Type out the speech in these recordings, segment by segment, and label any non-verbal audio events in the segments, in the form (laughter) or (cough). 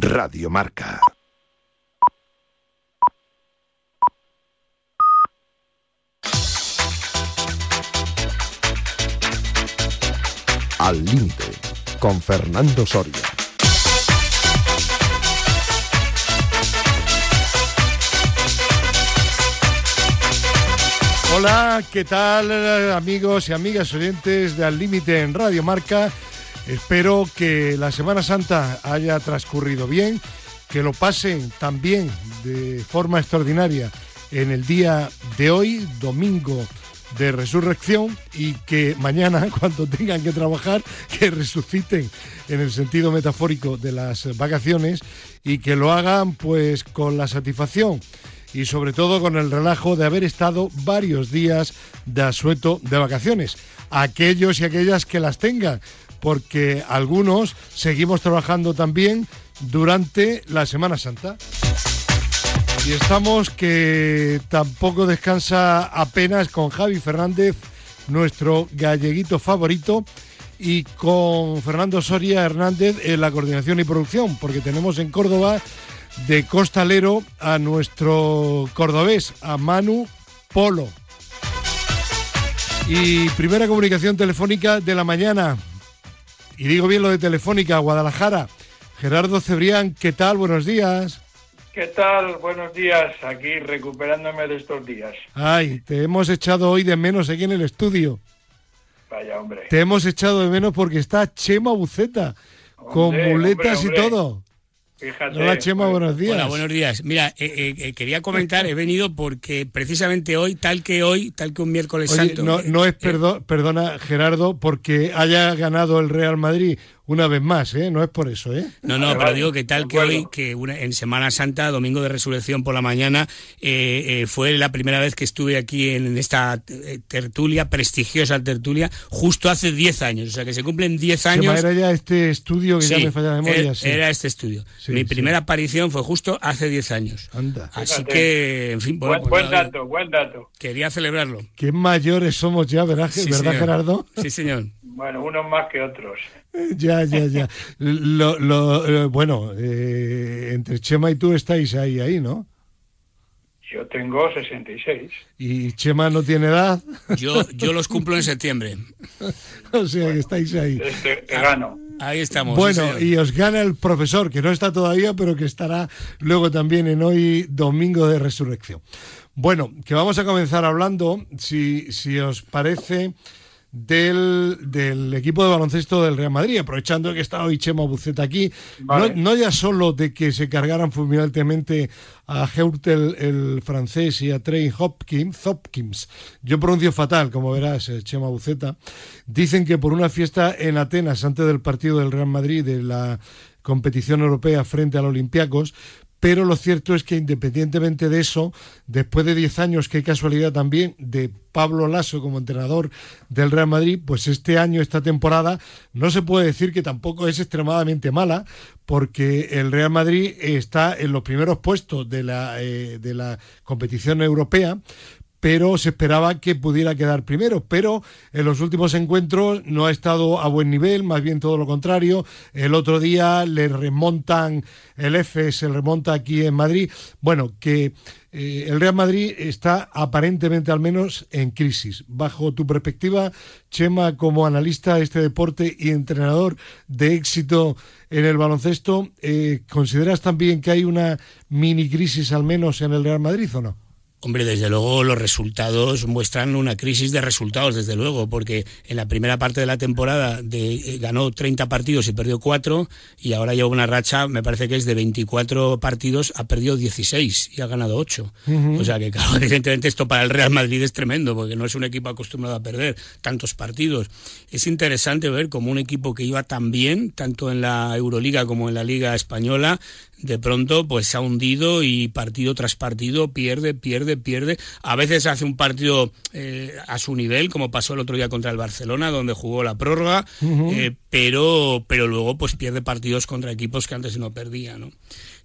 Radio Marca. Al límite con Fernando Soria. Hola, ¿qué tal amigos y amigas oyentes de Al Límite en Radio Marca? Espero que la Semana Santa haya transcurrido bien, que lo pasen también de forma extraordinaria en el día de hoy, domingo de resurrección, y que mañana, (laughs) cuando tengan que trabajar, que resuciten en el sentido metafórico de las vacaciones y que lo hagan pues con la satisfacción y sobre todo con el relajo de haber estado varios días de asueto de vacaciones. Aquellos y aquellas que las tengan, porque algunos seguimos trabajando también durante la Semana Santa. Y estamos que tampoco descansa apenas con Javi Fernández, nuestro galleguito favorito, y con Fernando Soria Hernández en la coordinación y producción, porque tenemos en Córdoba de costalero a nuestro cordobés, a Manu Polo. Y primera comunicación telefónica de la mañana. Y digo bien lo de telefónica, Guadalajara. Gerardo Cebrián, ¿qué tal? Buenos días. ¿Qué tal? Buenos días. Aquí recuperándome de estos días. Ay, te hemos echado hoy de menos aquí en el estudio. Vaya, hombre. Te hemos echado de menos porque está Chema Buceta, con muletas hombre, y todo. Fíjate. Hola Chema, buenos días. Hola, buenos días. Mira, eh, eh, eh, quería comentar, he venido porque precisamente hoy, tal que hoy, tal que un miércoles Oye, santo. no, eh, no es, eh, perdo- perdona Gerardo, porque haya ganado el Real Madrid una vez más, ¿eh? No es por eso, ¿eh? No, no, Vale, pero vale, digo que tal que hoy, que una- en Semana Santa, domingo de resurrección por la mañana, eh, eh, fue la primera vez que estuve aquí en esta eh, tertulia, prestigiosa tertulia, justo hace 10 años. O sea, que se cumplen 10 Chema, años. era ya este estudio que ya me falla la memoria. er- sí. Era este estudio. Sí, Mi sí. primera aparición fue justo hace 10 años. Anda. Así Fíjate. que, en fin, bueno, Buen, pues buen nada, dato, buen dato. quería celebrarlo. Qué mayores somos ya, ¿verdad, Sí, ¿verdad. Gerardo? Sí, señor. Bueno, unos más que otros. (laughs) ya, ya, ya. Lo, lo- eh, bueno, eh, entre Chema y tú estáis ahí, ahí, ¿no? Yo tengo 66. Y Chema no tiene edad, Yo, yo los cumplo en septiembre. (laughs) o sea que estáis ahí. Este, te gano. Ahí estamos. Bueno, y os gana el profesor, que no está todavía, pero que estará luego también en hoy, domingo de resurrección. Bueno, que vamos a comenzar hablando, si, si os parece, del, del equipo de baloncesto del Real Madrid, aprovechando que está hoy Chema Buceta aquí, Vale. no, no ya solo de que se cargaran fulminantemente a Heurtel el francés y a Trey Hopkins, Hopkins, yo pronuncio fatal, como verás, eh, Chema Buceta, dicen que por una fiesta en Atenas antes del partido del Real Madrid de la competición europea frente al Olympiacos, pero lo cierto es que independientemente de eso, después de 10 años, qué casualidad también, de Pablo Lasso como entrenador del Real Madrid, pues este año, esta temporada, no se puede decir que tampoco es extremadamente mala, porque el Real Madrid está en los primeros puestos de la, eh, de la competición europea, pero se esperaba que pudiera quedar primero, pero en los últimos encuentros no ha estado a buen nivel, más bien todo lo contrario. El otro día le remontan, el F se remonta aquí en Madrid. Bueno, que eh, el Real Madrid está aparentemente al menos en crisis. Bajo tu perspectiva, Chema, como analista de este deporte y entrenador de éxito en el baloncesto, eh, ¿consideras también que hay una mini crisis al menos en el Real Madrid o no? Hombre, desde luego los resultados muestran una crisis de resultados, desde luego, porque en la primera parte de la temporada de, eh, ganó 30 partidos y perdió 4 y ahora lleva una racha, me parece que es de 24 partidos, ha perdido 16 y ha ganado 8. O sea que, (laughs) claro, evidentemente esto para el Real Madrid es tremendo, porque no es un equipo acostumbrado a perder tantos partidos. Es interesante ver cómo un equipo que iba tan bien, tanto en la Euroliga como en la Liga Española, de pronto pues se ha hundido y partido tras partido pierde, pierde, pierde. A veces hace un partido eh, a su nivel, como pasó el otro día contra el Barcelona, donde jugó la prórroga, eh, pero, pero luego pues pierde partidos contra equipos que antes no perdía, ¿no?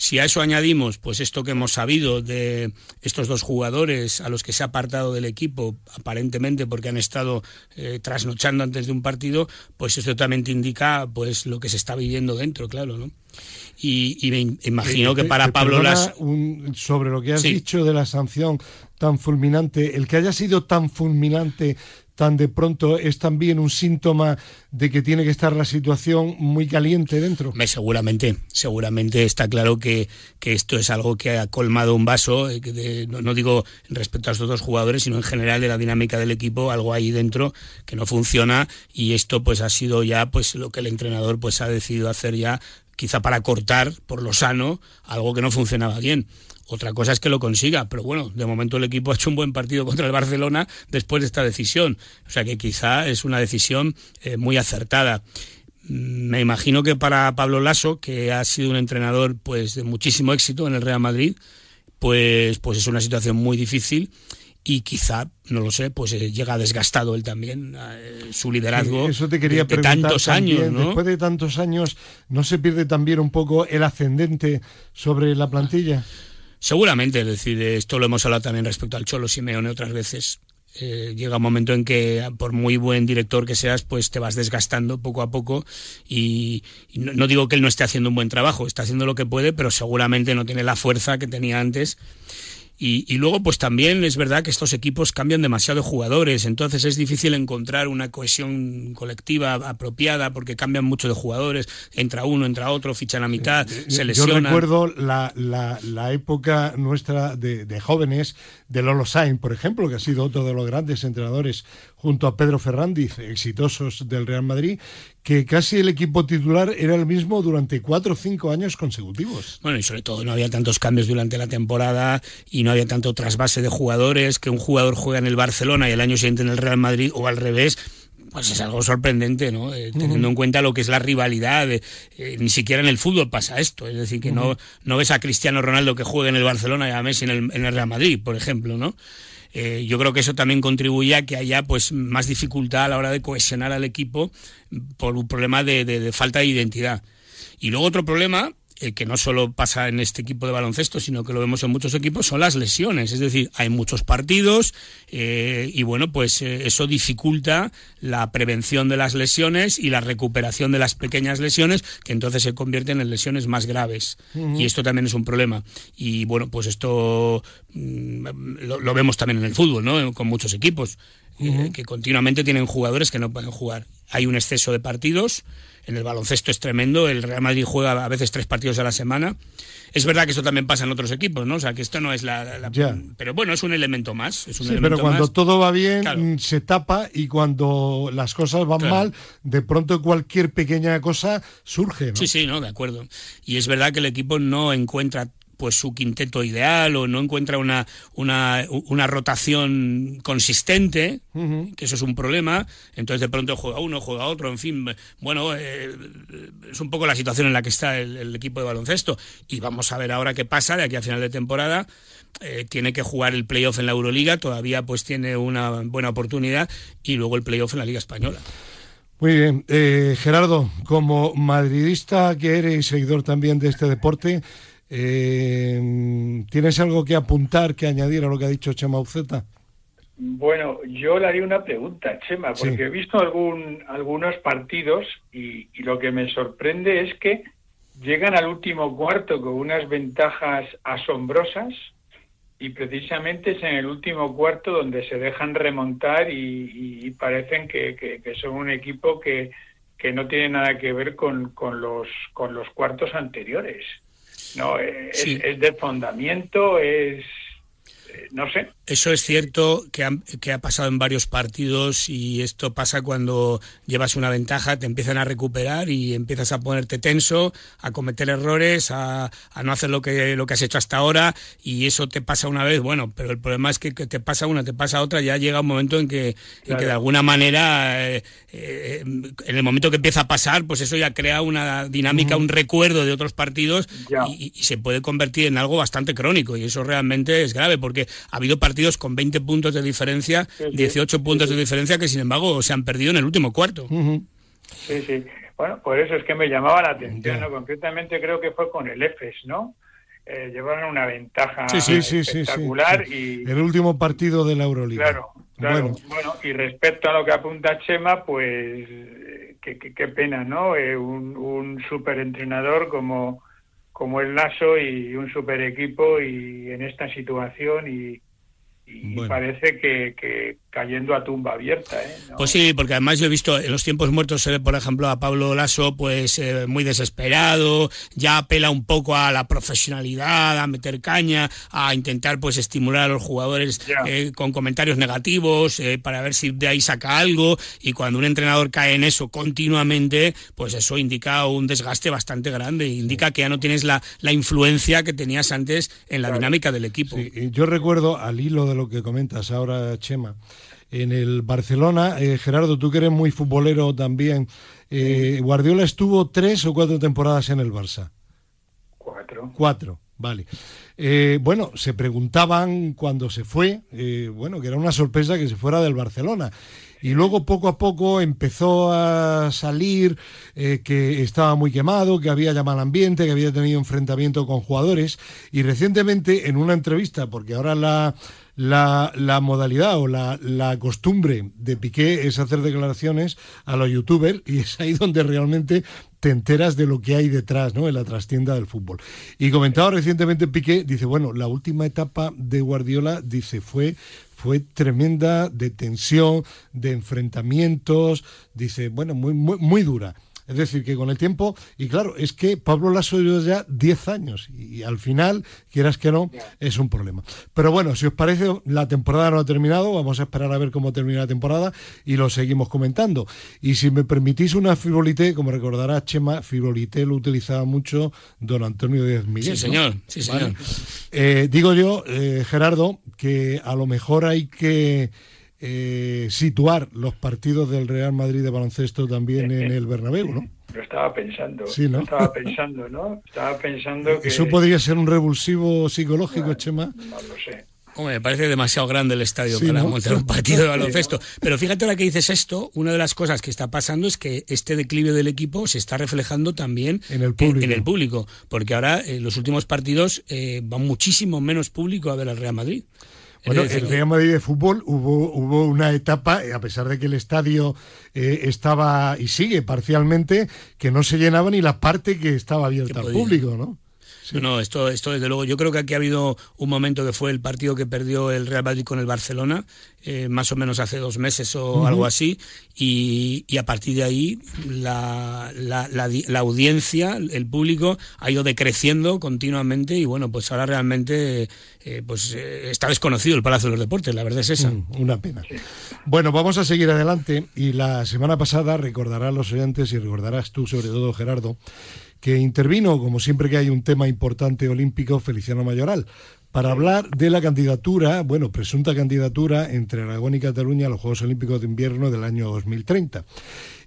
Si a eso añadimos pues esto que hemos sabido de estos dos jugadores a los que se ha apartado del equipo, aparentemente porque han estado eh, trasnochando antes de un partido, pues esto también te indica pues lo que se está viviendo dentro, claro, ¿no? Y, me imagino que para Pablo Las... sobre lo que has dicho de la sanción tan fulminante, el que haya sido tan fulminante tan de pronto es también un síntoma de que tiene que estar la situación muy caliente dentro. Me, seguramente, seguramente está claro que, que, esto es algo que ha colmado un vaso, eh, no, digo respecto a los otros jugadores, sino en general de la dinámica del equipo, algo ahí dentro que no funciona y esto pues ha sido ya pues lo que el entrenador pues ha decidido hacer ya quizá para cortar por lo sano algo que no funcionaba bien. Otra cosa es que lo consiga, pero bueno, de momento el equipo ha hecho un buen partido contra el Barcelona después de esta decisión. O sea que quizá es una decisión eh, muy acertada. Mm, me imagino que para Pablo Lasso, que ha sido un entrenador pues de muchísimo éxito en el Real Madrid, pues, pues es una situación muy difícil y quizá, no lo sé, pues eh, llega desgastado él también, eh, su liderazgo eso te quería de, tantos años. Después de tantos años, ¿no se pierde también un poco el ascendente sobre la plantilla? Seguramente, es decir, esto lo hemos hablado también respecto al Cholo Simeone otras veces. Eh, llega un momento en que por muy buen director que seas, pues te vas desgastando poco a poco y, no, digo que él no esté haciendo un buen trabajo, está haciendo lo que puede, pero seguramente no tiene la fuerza que tenía antes y, luego, pues también es verdad que estos equipos cambian demasiado de jugadores, entonces es difícil encontrar una cohesión colectiva apropiada porque cambian mucho de jugadores, entra uno, entra otro, fichan a mitad, eh, se lesionan. Yo recuerdo la, la, época nuestra de, de, jóvenes de Lolo Sain, por ejemplo, que ha sido otro de los grandes entrenadores junto a Pedro Ferrandiz, exitosos del Real Madrid, que casi el equipo titular era el mismo durante cuatro o cinco años consecutivos. Bueno, y sobre todo no había tantos cambios durante la temporada y no había tanto trasvase de jugadores, que un jugador juega en el Barcelona y el año siguiente en el Real Madrid o al revés. Pues es algo sorprendente, ¿no? Eh, teniendo en cuenta lo que es la rivalidad. Eh, ni siquiera en el fútbol pasa esto. Es decir, que no, no ves a Cristiano Ronaldo que juegue en el Barcelona y a Messi en el, en el Real Madrid, por ejemplo, ¿no? Eh, yo creo que eso también contribuye a que haya pues más dificultad a la hora de cohesionar al equipo por un problema de falta de identidad. Y luego otro problema eh, que no solo pasa en este equipo de baloncesto, sino que lo vemos en muchos equipos, son las lesiones. Es decir, hay muchos partidos eh, y bueno, pues eh, eso dificulta la prevención de las lesiones y la recuperación de las pequeñas lesiones, que entonces se convierten en lesiones más graves. Y esto también es un problema. Y bueno, pues esto mm, lo, vemos también en el fútbol, ¿no? Con muchos equipos, que continuamente tienen jugadores que no pueden jugar. Hay un exceso de partidos en el baloncesto es tremendo, el Real Madrid juega a veces tres partidos a la semana. Es verdad que esto también pasa en otros equipos, ¿no? O sea, que esto no es la... pero bueno, es un elemento más. Es un sí, pero cuando todo va bien se tapa y cuando las cosas van mal, de pronto cualquier pequeña cosa surge, ¿no? Sí, sí, no, de acuerdo. Y es verdad que el equipo no encuentra pues su quinteto ideal o no encuentra una, una, una rotación consistente, que eso es un problema, entonces de pronto juega uno, juega otro, en fin, bueno, eh, es un poco la situación en la que está el, equipo de baloncesto y vamos a ver ahora qué pasa de aquí a final de temporada. Eh, tiene que jugar el playoff en la Euroliga, todavía pues tiene una buena oportunidad y luego el playoff en la Liga Española. Muy bien, eh, Gerardo, como madridista que eres y seguidor también de este deporte, eh, ¿Tienes algo que apuntar, que añadir a lo que ha dicho Chema Uceta? Bueno, yo le haría una pregunta, Chema, porque he visto algún, algunos partidos y, lo que me sorprende es que llegan al último cuarto con unas ventajas asombrosas y precisamente es en el último cuarto donde se dejan remontar y, parecen que, son un equipo que, que no tiene nada que ver con, con, los, con los cuartos anteriores. No, es, es de fundamento, es no sé. Eso es cierto que ha, que ha, pasado en varios partidos y esto pasa cuando llevas una ventaja, te empiezan a recuperar y empiezas a ponerte tenso, a cometer errores, a, no hacer lo que, lo que has hecho hasta ahora y eso te pasa una vez, bueno, pero el problema es que, te pasa una, te pasa otra, ya llega un momento en que, que de alguna manera, eh, eh, en el momento que empieza a pasar, pues eso ya crea una dinámica, un recuerdo de otros partidos y, y se puede convertir en algo bastante crónico y eso realmente es grave porque ha habido partidos con 20 puntos de diferencia, 18 puntos de diferencia que sin embargo se han perdido en el último cuarto. Sí, sí. Bueno, por eso es que me llamaba la atención, ¿no? Concretamente creo que fue con el EFES, ¿no? Eh, llevaron una ventaja espectacular y el último partido de la Euroliga. Claro, claro. Bueno. y respecto a lo que apunta Chema, pues qué pena, ¿no? Eh, un, un super entrenador como, como el Lasso y un super equipo y en esta situación y, y parece que, cayendo a tumba abierta. ¿eh? Pues sí, porque además yo he visto en los tiempos muertos, se ve por ejemplo a Pablo Lasso pues eh, muy desesperado, ya apela un poco a la profesionalidad, a meter caña, a intentar pues estimular a los jugadores eh, con comentarios negativos para ver si de ahí saca algo y cuando un entrenador cae en eso continuamente, pues eso indica un desgaste bastante grande, indica que ya no tienes la, la influencia que tenías antes en la dinámica del equipo. yo recuerdo al hilo de lo que comentas ahora, Chema. En el Barcelona, eh, Gerardo, tú que eres muy futbolero también, eh, Guardiola estuvo tres o cuatro temporadas en el Barça. Cuatro. Cuatro, vale. Eh, bueno, se preguntaban cuando se fue, bueno, que era una sorpresa que se fuera del Barcelona y luego poco a poco empezó a salir que estaba muy quemado, que había ya mal ambiente, que había tenido enfrentamiento con jugadores y recientemente en una entrevista, porque ahora la, la, la modalidad o la, la, costumbre de Piqué es hacer declaraciones a los youtubers y es ahí donde realmente te enteras de lo que hay detrás, ¿no? En la trastienda del fútbol. Y comentaba recientemente Piqué, dice, bueno, la última etapa de Guardiola, dice, fue fue tremenda de tensión, de enfrentamientos, dice, bueno, muy, muy, muy dura. Es decir, que con el tiempo, y claro, es que Pablo Lasso lleva ya 10 años y, al final, quieras que no, es un problema. Pero bueno, si os parece, la temporada no ha terminado, vamos a esperar a ver cómo termina la temporada y lo seguimos comentando. Y si me permitís una frivolité, como recordará Chema, frivolité lo utilizaba mucho don Antonio Díaz Miguel. Sí, señor, sí, señor. Eh, digo yo, eh, Gerardo, que a lo mejor hay que eh, situar los partidos del Real Madrid de baloncesto también en el Bernabéu, ¿no? Lo estaba pensando, sí, ¿no? estaba pensando, ¿no? Estaba pensando que... ¿Eso podría ser un revulsivo psicológico, Chema? No lo sé. Hombre, me parece demasiado grande el estadio para montar un partido de (laughs) baloncesto. Pero fíjate ahora que dices esto, una de las cosas que está pasando es que este declive del equipo se está reflejando también en el público. En, el público porque ahora en eh, los últimos partidos eh, va muchísimo menos público a ver al Real Madrid. Bueno, el Real Madrid de fútbol hubo, hubo una etapa, eh, a pesar de que el estadio eh, estaba y sigue parcialmente, que no se llenaba ni la parte que estaba abierta al público, ¿no? No, esto, esto desde luego. Yo creo que aquí ha habido un momento que fue el partido que perdió el Real Madrid con el Barcelona, eh, más o menos hace dos meses o algo así, y, a partir de ahí la, la, la, audiencia, el público, ha ido decreciendo continuamente y bueno, pues ahora realmente eh, pues eh, está desconocido el Palacio de los Deportes, la verdad es esa. Mm, una pena. Bueno, vamos a seguir adelante y la semana pasada recordarán los oyentes y recordarás tú sobre todo Gerardo que intervino, como siempre que hay un tema importante olímpico, Feliciano Mayoral, para hablar de la candidatura, bueno, presunta candidatura entre Aragón y Cataluña a los Juegos Olímpicos de Invierno del año 2030.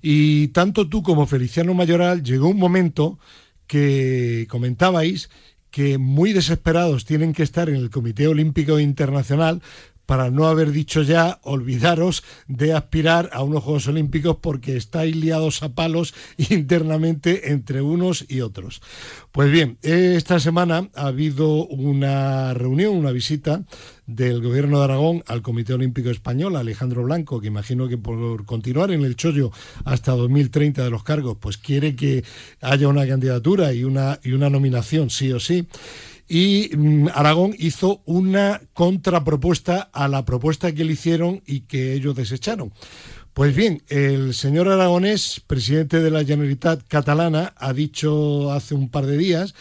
Y tanto tú como Feliciano Mayoral llegó un momento que comentabais que muy desesperados tienen que estar en el Comité Olímpico Internacional para no haber dicho ya, olvidaros de aspirar a unos Juegos Olímpicos porque estáis liados a palos (laughs) internamente entre unos y otros. Pues bien, esta semana ha habido una reunión, una visita del Gobierno de Aragón al Comité Olímpico Español, Alejandro Blanco, que imagino que por continuar en el chollo hasta 2030 de los cargos, pues quiere que haya una candidatura y una, y una nominación sí o sí y mm, Aragón hizo una contrapropuesta a la propuesta que le hicieron y que ellos desecharon. Pues bien, el señor Aragonés, presidente de la Generalitat catalana, ha dicho hace un par de días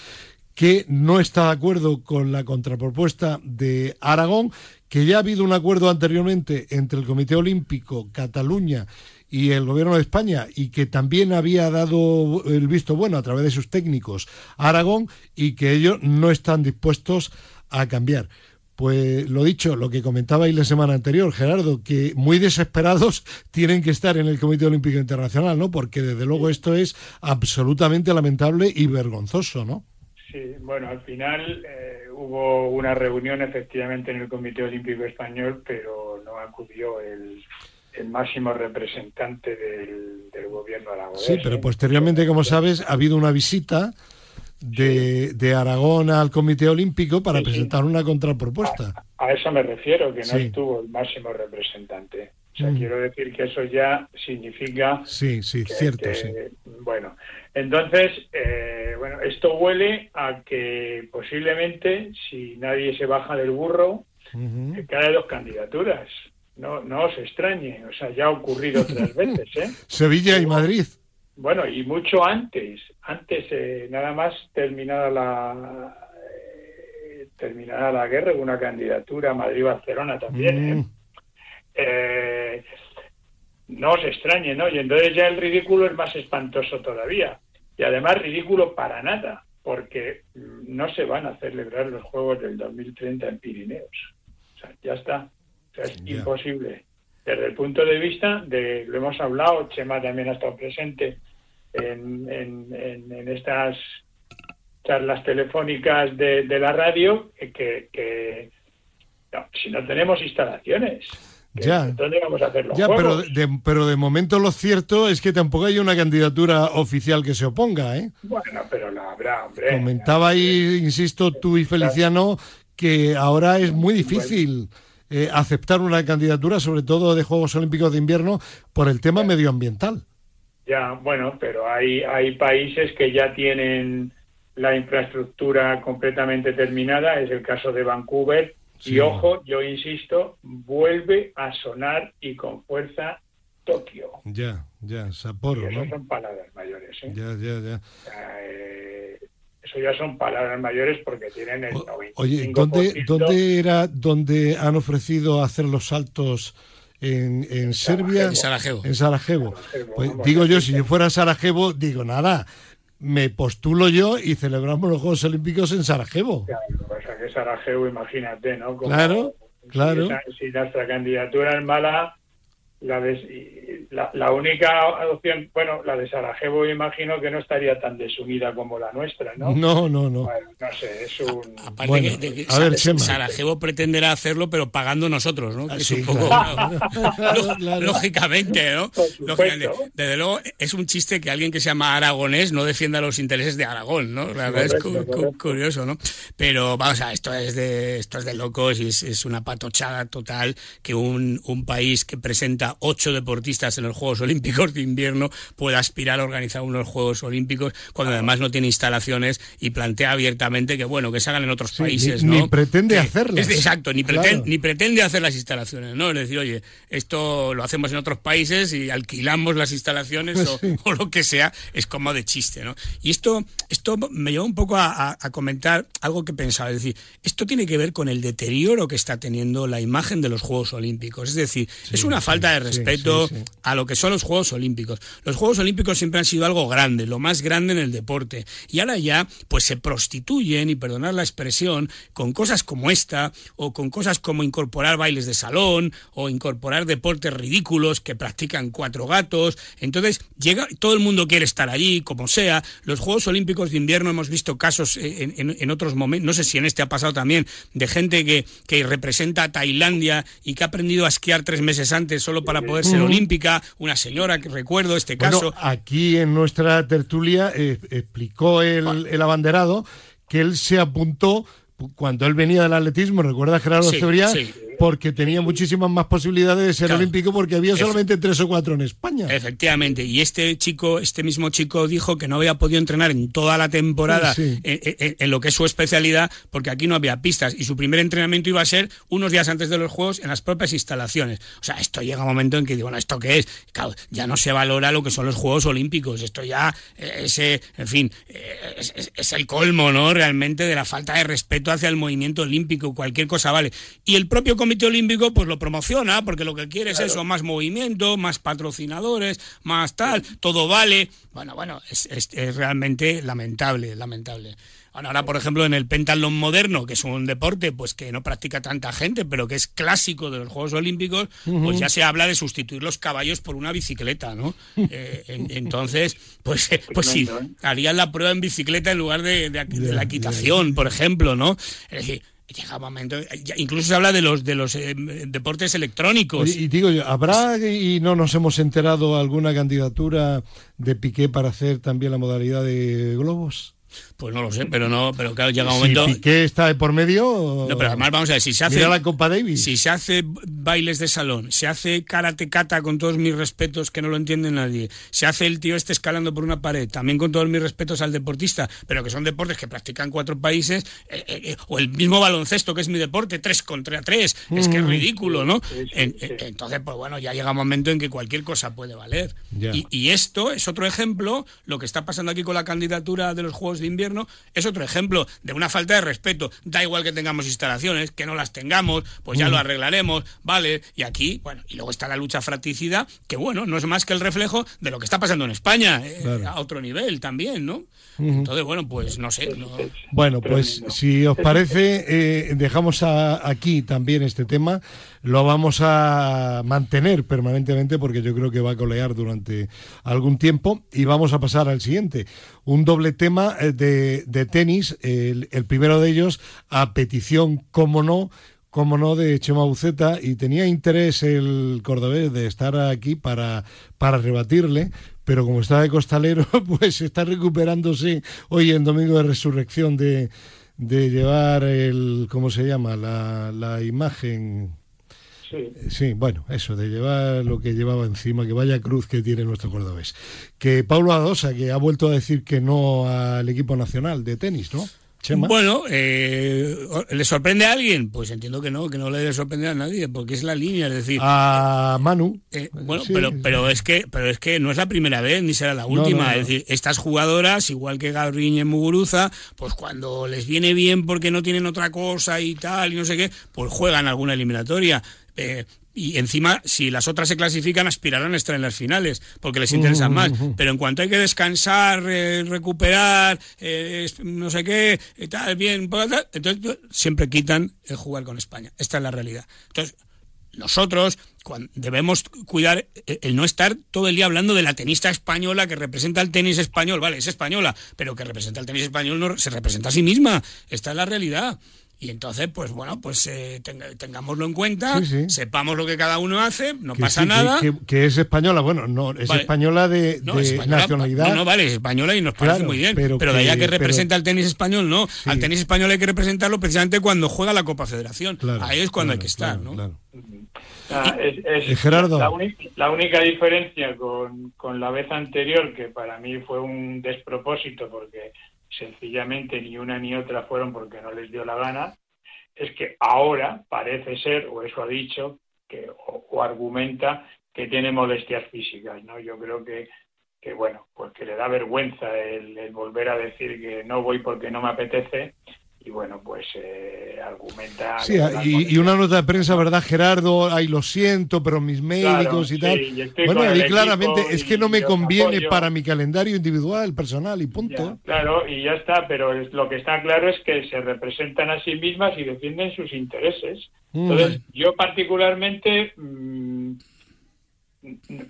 que no está de acuerdo con la contrapropuesta de Aragón, que ya ha habido un acuerdo anteriormente entre el Comité Olímpico, Cataluña y el gobierno de España y que también había dado el visto bueno a través de sus técnicos a Aragón y que ellos no están dispuestos a cambiar. Pues lo dicho, lo que comentabais la semana anterior, Gerardo, que muy desesperados (laughs) tienen que estar en el Comité Olímpico Internacional, ¿no? Porque desde luego esto es absolutamente lamentable y vergonzoso, ¿no? Sí, bueno, al final eh, hubo una reunión efectivamente en el Comité Olímpico Español, pero no acudió el, el máximo representante del, gobierno aragonés. Sí, pero posteriormente, como sabes, ha habido una visita de, de Aragón al Comité Olímpico para presentar una contrapropuesta. A, eso me refiero, que no estuvo el máximo representante. O sea, quiero decir que eso ya significa... Sí, sí, cierto, sí. Bueno, entonces, eh, bueno, esto huele a que posiblemente, si nadie se baja del burro, uh cae dos candidaturas. No, no os extrañe, o sea, ya ha ocurrido otras (laughs) veces, ¿eh? Sevilla y Madrid. Bueno, y mucho antes, antes eh, nada más terminada la eh, terminada la guerra, una candidatura Madrid-Barcelona también. ¿eh? Mm. Eh, no os extrañe, ¿no? Y entonces ya el ridículo es más espantoso todavía. Y además ridículo para nada, porque no se van a celebrar los Juegos del 2030 en Pirineos. O sea, ya está. Es imposible. Desde el punto de vista de, lo hemos hablado, Chema también ha estado presente en, en, estas charlas telefónicas de, la radio, que, que si no tenemos instalaciones, ya. ¿Dónde vamos a hacerlo? Ya, pero de, pero de momento lo cierto es que tampoco hay una candidatura oficial que se oponga, ¿eh? Bueno, pero la habrá, hombre. Comentaba ahí, insisto, tú y Feliciano, que ahora es muy difícil eh, aceptar una candidatura, sobre todo de Juegos Olímpicos de Invierno, por el tema medioambiental. Ya, bueno, pero hay, hay países que ya tienen la infraestructura completamente terminada, es el caso de Vancouver, y ojo, yo insisto, vuelve a sonar y con fuerza Tokio. Ya, ya, Sapporo, eso son palabras mayores. ¿eh? Ya, ya, ya. Eh, eso ya son palabras mayores porque tienen el 95%. Oye, ¿dónde, ¿dónde era donde han ofrecido hacer los saltos? En, en Serbia, en Sarajevo. En Sarajevo. Pues digo yo, si yo fuera a Sarajevo, digo nada, me postulo yo y celebramos los Juegos Olímpicos en Sarajevo. Claro, pasa que Sarajevo, imagínate, ¿no? claro, claro. Si, nuestra candidatura es mala, la, la, única opción, bueno, la de Sarajevo imagino que no estaría tan desunida como la nuestra, ¿no? No, no, no. Bueno, no sé, es un... Aparte que, a ver, Sarajevo pretenderá hacerlo, pero pagando nosotros, ¿no? es un poco... Lógicamente, ¿no? Desde luego, es un chiste que alguien que se llama aragonés no defienda los intereses de Aragón, ¿no? La verdad es curioso, ¿no? Pero, vamos a, esto es de, esto es de locos y es, es una patochada total que un, un país que presenta ocho deportistas en los Juegos Olímpicos de invierno pueda aspirar a organizar unos Juegos Olímpicos cuando además no tiene instalaciones y plantea abiertamente que bueno que se hagan en otros países ni, pretende hacerlas. exacto ni, pretende, ni pretende hacer las instalaciones no es decir oye esto lo hacemos en otros países y alquilamos las instalaciones o, (laughs) lo que sea es como de chiste no y esto esto me lleva un poco a, comentar algo que pensaba es decir esto tiene que ver con el deterioro que está teniendo la imagen de los Juegos Olímpicos es decir es una falta de respeto a lo que son los Juegos Olímpicos. Los Juegos Olímpicos siempre han sido algo grande, lo más grande en el deporte. Y ahora ya, pues se prostituyen, y perdonad la expresión, con cosas como esta, o con cosas como incorporar bailes de salón, o incorporar deportes ridículos que practican cuatro gatos. Entonces, llega, todo el mundo quiere estar allí, como sea. Los Juegos Olímpicos de invierno hemos visto casos en, otros momentos, no sé si en este ha pasado también, de gente que, que representa a Tailandia y que ha aprendido a esquiar tres meses antes solo para poder ser olímpica, una señora que recuerdo este caso. aquí en nuestra tertulia eh, explicó el, el abanderado que él se apuntó cuando él venía del atletismo, recuerda Gerardo sí, porque tenía muchísimas más posibilidades de ser olímpico porque había solamente tres o cuatro en España. Efectivamente, y este chico, este mismo chico dijo que no había podido entrenar en toda la temporada en, lo que es su especialidad porque aquí no había pistas y su primer entrenamiento iba a ser unos días antes de los Juegos en las propias instalaciones. O sea, esto llega un momento en que digo, bueno, ¿esto qué es? Claro, ya no se valora lo que son los Juegos Olímpicos, esto ya, ese, en fin, es, es el colmo, ¿no? Realmente de la falta de respeto hacia el movimiento olímpico, cualquier cosa vale. Y el propio Comité Olímpico pues lo promociona porque lo que quiere es eso, más movimiento, más patrocinadores, más tal, todo vale. Bueno, bueno, es, realmente lamentable, lamentable. ahora, por ejemplo, en el pentatlón moderno, que es un deporte pues que no practica tanta gente, pero que es clásico de los Juegos Olímpicos, pues ya se habla de sustituir los caballos por una bicicleta, ¿no? (laughs) Eh, entonces, pues, eh, pues sí, ¿eh? harían la prueba en bicicleta en lugar de, de la equitación, por ejemplo, ¿no? Es decir, llega un momento, incluso se habla de los de los eh, deportes electrónicos. Y, digo yo, ¿habrá y no nos hemos enterado alguna candidatura de Piqué para hacer también la modalidad de globos? Pues no lo sé, pero no, pero claro, llega un momento. Si Piqué está de por medio. No, pero además vamos a ver, si se hace. Mira la Copa Davis. Si se hace bailes de salón, se hace karate kata con todos mis respetos, que no lo entiende nadie, se hace el tío este escalando por una pared, también con todos mis respetos al deportista, pero que son deportes que practican cuatro países, eh, eh, eh, o el mismo baloncesto, que es mi deporte, tres contra tres, es que es mm. ridículo, ¿no? entonces, pues bueno, ya llega un momento en que cualquier cosa puede valer. Y, y esto es otro ejemplo, lo que está pasando aquí con la candidatura de los Juegos de Invierno, es otro ejemplo de una falta de respeto. Da igual que tengamos instalaciones, que no las tengamos, pues ya lo arreglaremos, ¿vale? Y aquí, bueno, y luego está la lucha fratricida, que bueno, no es más que el reflejo de lo que está pasando en España, eh, a otro nivel también, ¿no? Entonces, bueno, pues no sé. Bueno, pues si os parece, eh, dejamos aquí también este tema. Lo vamos a mantener permanentemente porque yo creo que va a colear durante algún tiempo. Y vamos a pasar al siguiente. Un doble tema eh, de, tenis. El, primero de ellos, a petición, como no, como no, de Chema Buceta y tenía interés el cordobés de estar aquí para, para rebatirle, pero como está de costalero, (laughs) pues está recuperándose hoy en Domingo de Resurrección de, de llevar el, ¿cómo se llama? La, la imagen... Sí. sí. bueno, eso, de llevar lo que llevaba encima, que vaya cruz que tiene nuestro cordobés. Que Pablo Adosa, que ha vuelto a decir que no al equipo nacional de tenis, ¿no? Bueno, eh, ¿le sorprende a alguien? Pues entiendo que no, que no le debe sorprender a nadie, porque es la línea, es decir... A Manu. Eh, bueno, pero, pero, es que, pero es que no es la primera vez, ni será la última. es decir, estas jugadoras, igual que Gabriel y Muguruza, pues cuando les viene bien porque no tienen otra cosa y tal, y no sé qué, pues juegan alguna eliminatoria. Eh, y encima, si las otras se clasifican, aspirarán a estar en las finales, porque les interesan más. Pero en cuanto hay que descansar, eh, recuperar, eh, no sé qué, tal, bien, entonces siempre quitan el jugar con España. Esta es la realidad. Entonces, nosotros debemos cuidar eh, el no estar todo el día hablando de la tenista española que representa el tenis español, vale, es española, pero que representa el tenis español no se representa a sí misma. Esta es la realidad. Y entonces, pues bueno, pues eh, tengámoslo en cuenta, sepamos lo que cada uno hace, no pasa nada. Que, es española, bueno, no, es española de, nacionalidad. No, vale, es española y nos parece muy bien. Pero, de allá que representa el tenis español, no. Al tenis español hay que representarlo precisamente cuando juega la Copa Federación. Ahí es cuando hay que estar, ¿no? Ah, es, Gerardo. La, la, única diferencia con, con la vez anterior, que para mí fue un despropósito, porque sencillamente ni una ni otra fueron porque no les dio la gana, es que ahora parece ser, o eso ha dicho, que, o, argumenta que tiene molestias físicas, ¿no? Yo creo que, que bueno, pues que le da vergüenza el volver a decir que no voy porque no me apetece y bueno, pues eh, argumenta... Sí, y, una nota de prensa, ¿verdad, Gerardo? Ay, lo siento, pero mis médicos y tal. bueno, y claramente es que no me conviene para mi calendario individual, personal y punto. claro, y ya está, pero lo que está claro es que se representan a sí mismas y defienden sus intereses. Mm. Entonces, yo particularmente... Mm,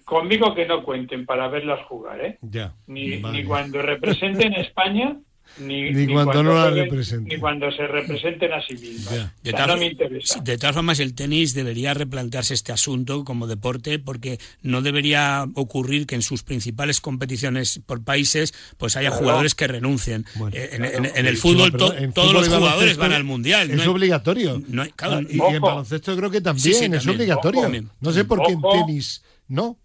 conmigo que no cuenten para verlas jugar, ¿eh? Ya, ni, ni cuando representen España (laughs) ni, cuando, no la representen. Ni cuando se representen a sí mismas. De, todas formas, el tenis debería replantearse este asunto como deporte porque no debería ocurrir que en sus principales competiciones por países pues haya jugadores que renuncien. Eh, en, el fútbol todos los jugadores van al mundial. Es obligatorio. Ah, y, en baloncesto creo que también, es obligatorio. no sé por qué en tenis no.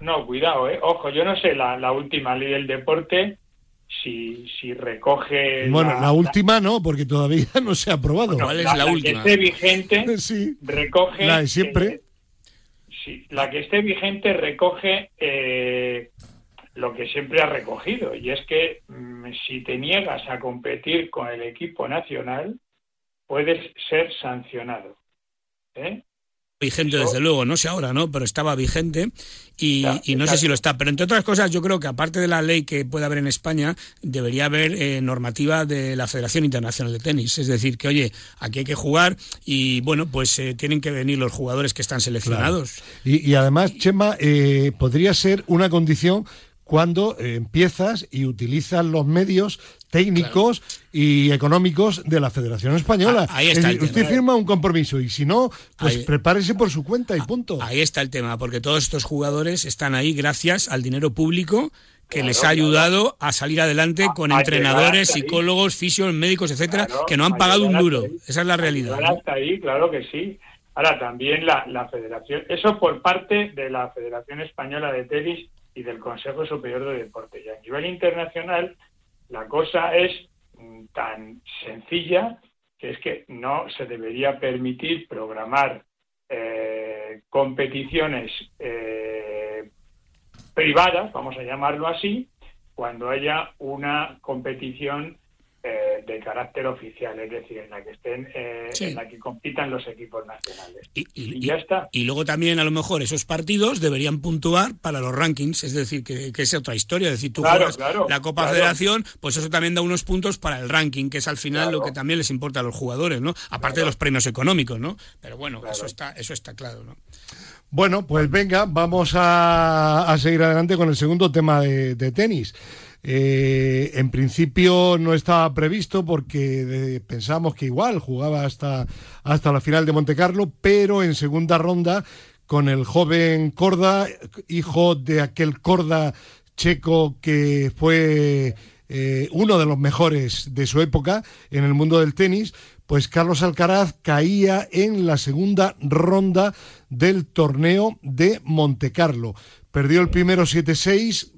No, cuidado, eh. Ojo, yo no sé la, la última ley del deporte si, si recoge... Bueno, la, última no, porque todavía (laughs) no se ha aprobado. ¿Cuál es la, última? que esté vigente (laughs) sí, recoge... La de siempre. sí, la que esté vigente recoge eh, lo que siempre ha recogido, y es que mm, si te niegas a competir con el equipo nacional, puedes ser sancionado. ¿eh? Vigente desde luego, no sé ahora, ¿no? Pero estaba vigente y, no sé si lo está. Pero entre otras cosas, yo creo que aparte de la ley que puede haber en España, debería haber eh, normativa de la Federación Internacional de Tenis. Es decir, que oye, aquí hay que jugar y bueno, pues eh, tienen que venir los jugadores que están seleccionados. Y, además, Chema, eh, podría ser una condición cuando empiezas y utilizas los medios técnicos y económicos de la Federación Española. Ah, ahí está usted firma un compromiso y si no, pues prepárese por su cuenta y ah, punto. Ahí está el tema, porque todos estos jugadores están ahí gracias al dinero público que les ha ayudado a salir adelante con entrenadores, psicólogos, fisios, médicos, etcétera, que no han pagado un duro. Esa es la realidad. Hasta ahí, claro que sí. Ahora también la, la federación, eso por parte de la Federación Española de Tenis y del Consejo Superior de Deporte. Y a nivel internacional, la cosa es mm, tan sencilla que es que no se debería permitir programar eh, competiciones eh, privadas, vamos a llamarlo así, cuando haya una competición eh, de carácter oficial, es decir, en la que estén, eh, en la que compitan los equipos nacionales. Y, ya está. Y luego también a lo mejor esos partidos deberían puntuar para los rankings, es decir, que, es otra historia, es decir, tú juegas la Copa Federación, pues eso también da unos puntos para el ranking, que es al final lo que también les importa a los jugadores, ¿no? Aparte de los premios económicos, ¿no? Pero bueno, eso está, eso está claro, ¿no? Bueno, pues venga, vamos a, seguir adelante con el segundo tema de tenis. Eh, en principio no estaba previsto porque pensamos que igual jugaba hasta, hasta la final de Monte Carlo, pero en segunda ronda con el joven Corda, hijo de aquel Corda checo que fue eh, uno de los mejores de su época en el mundo del tenis, pues Carlos Alcaraz caía en la segunda ronda del torneo de Monte Carlo. Perdió el primero 7-6,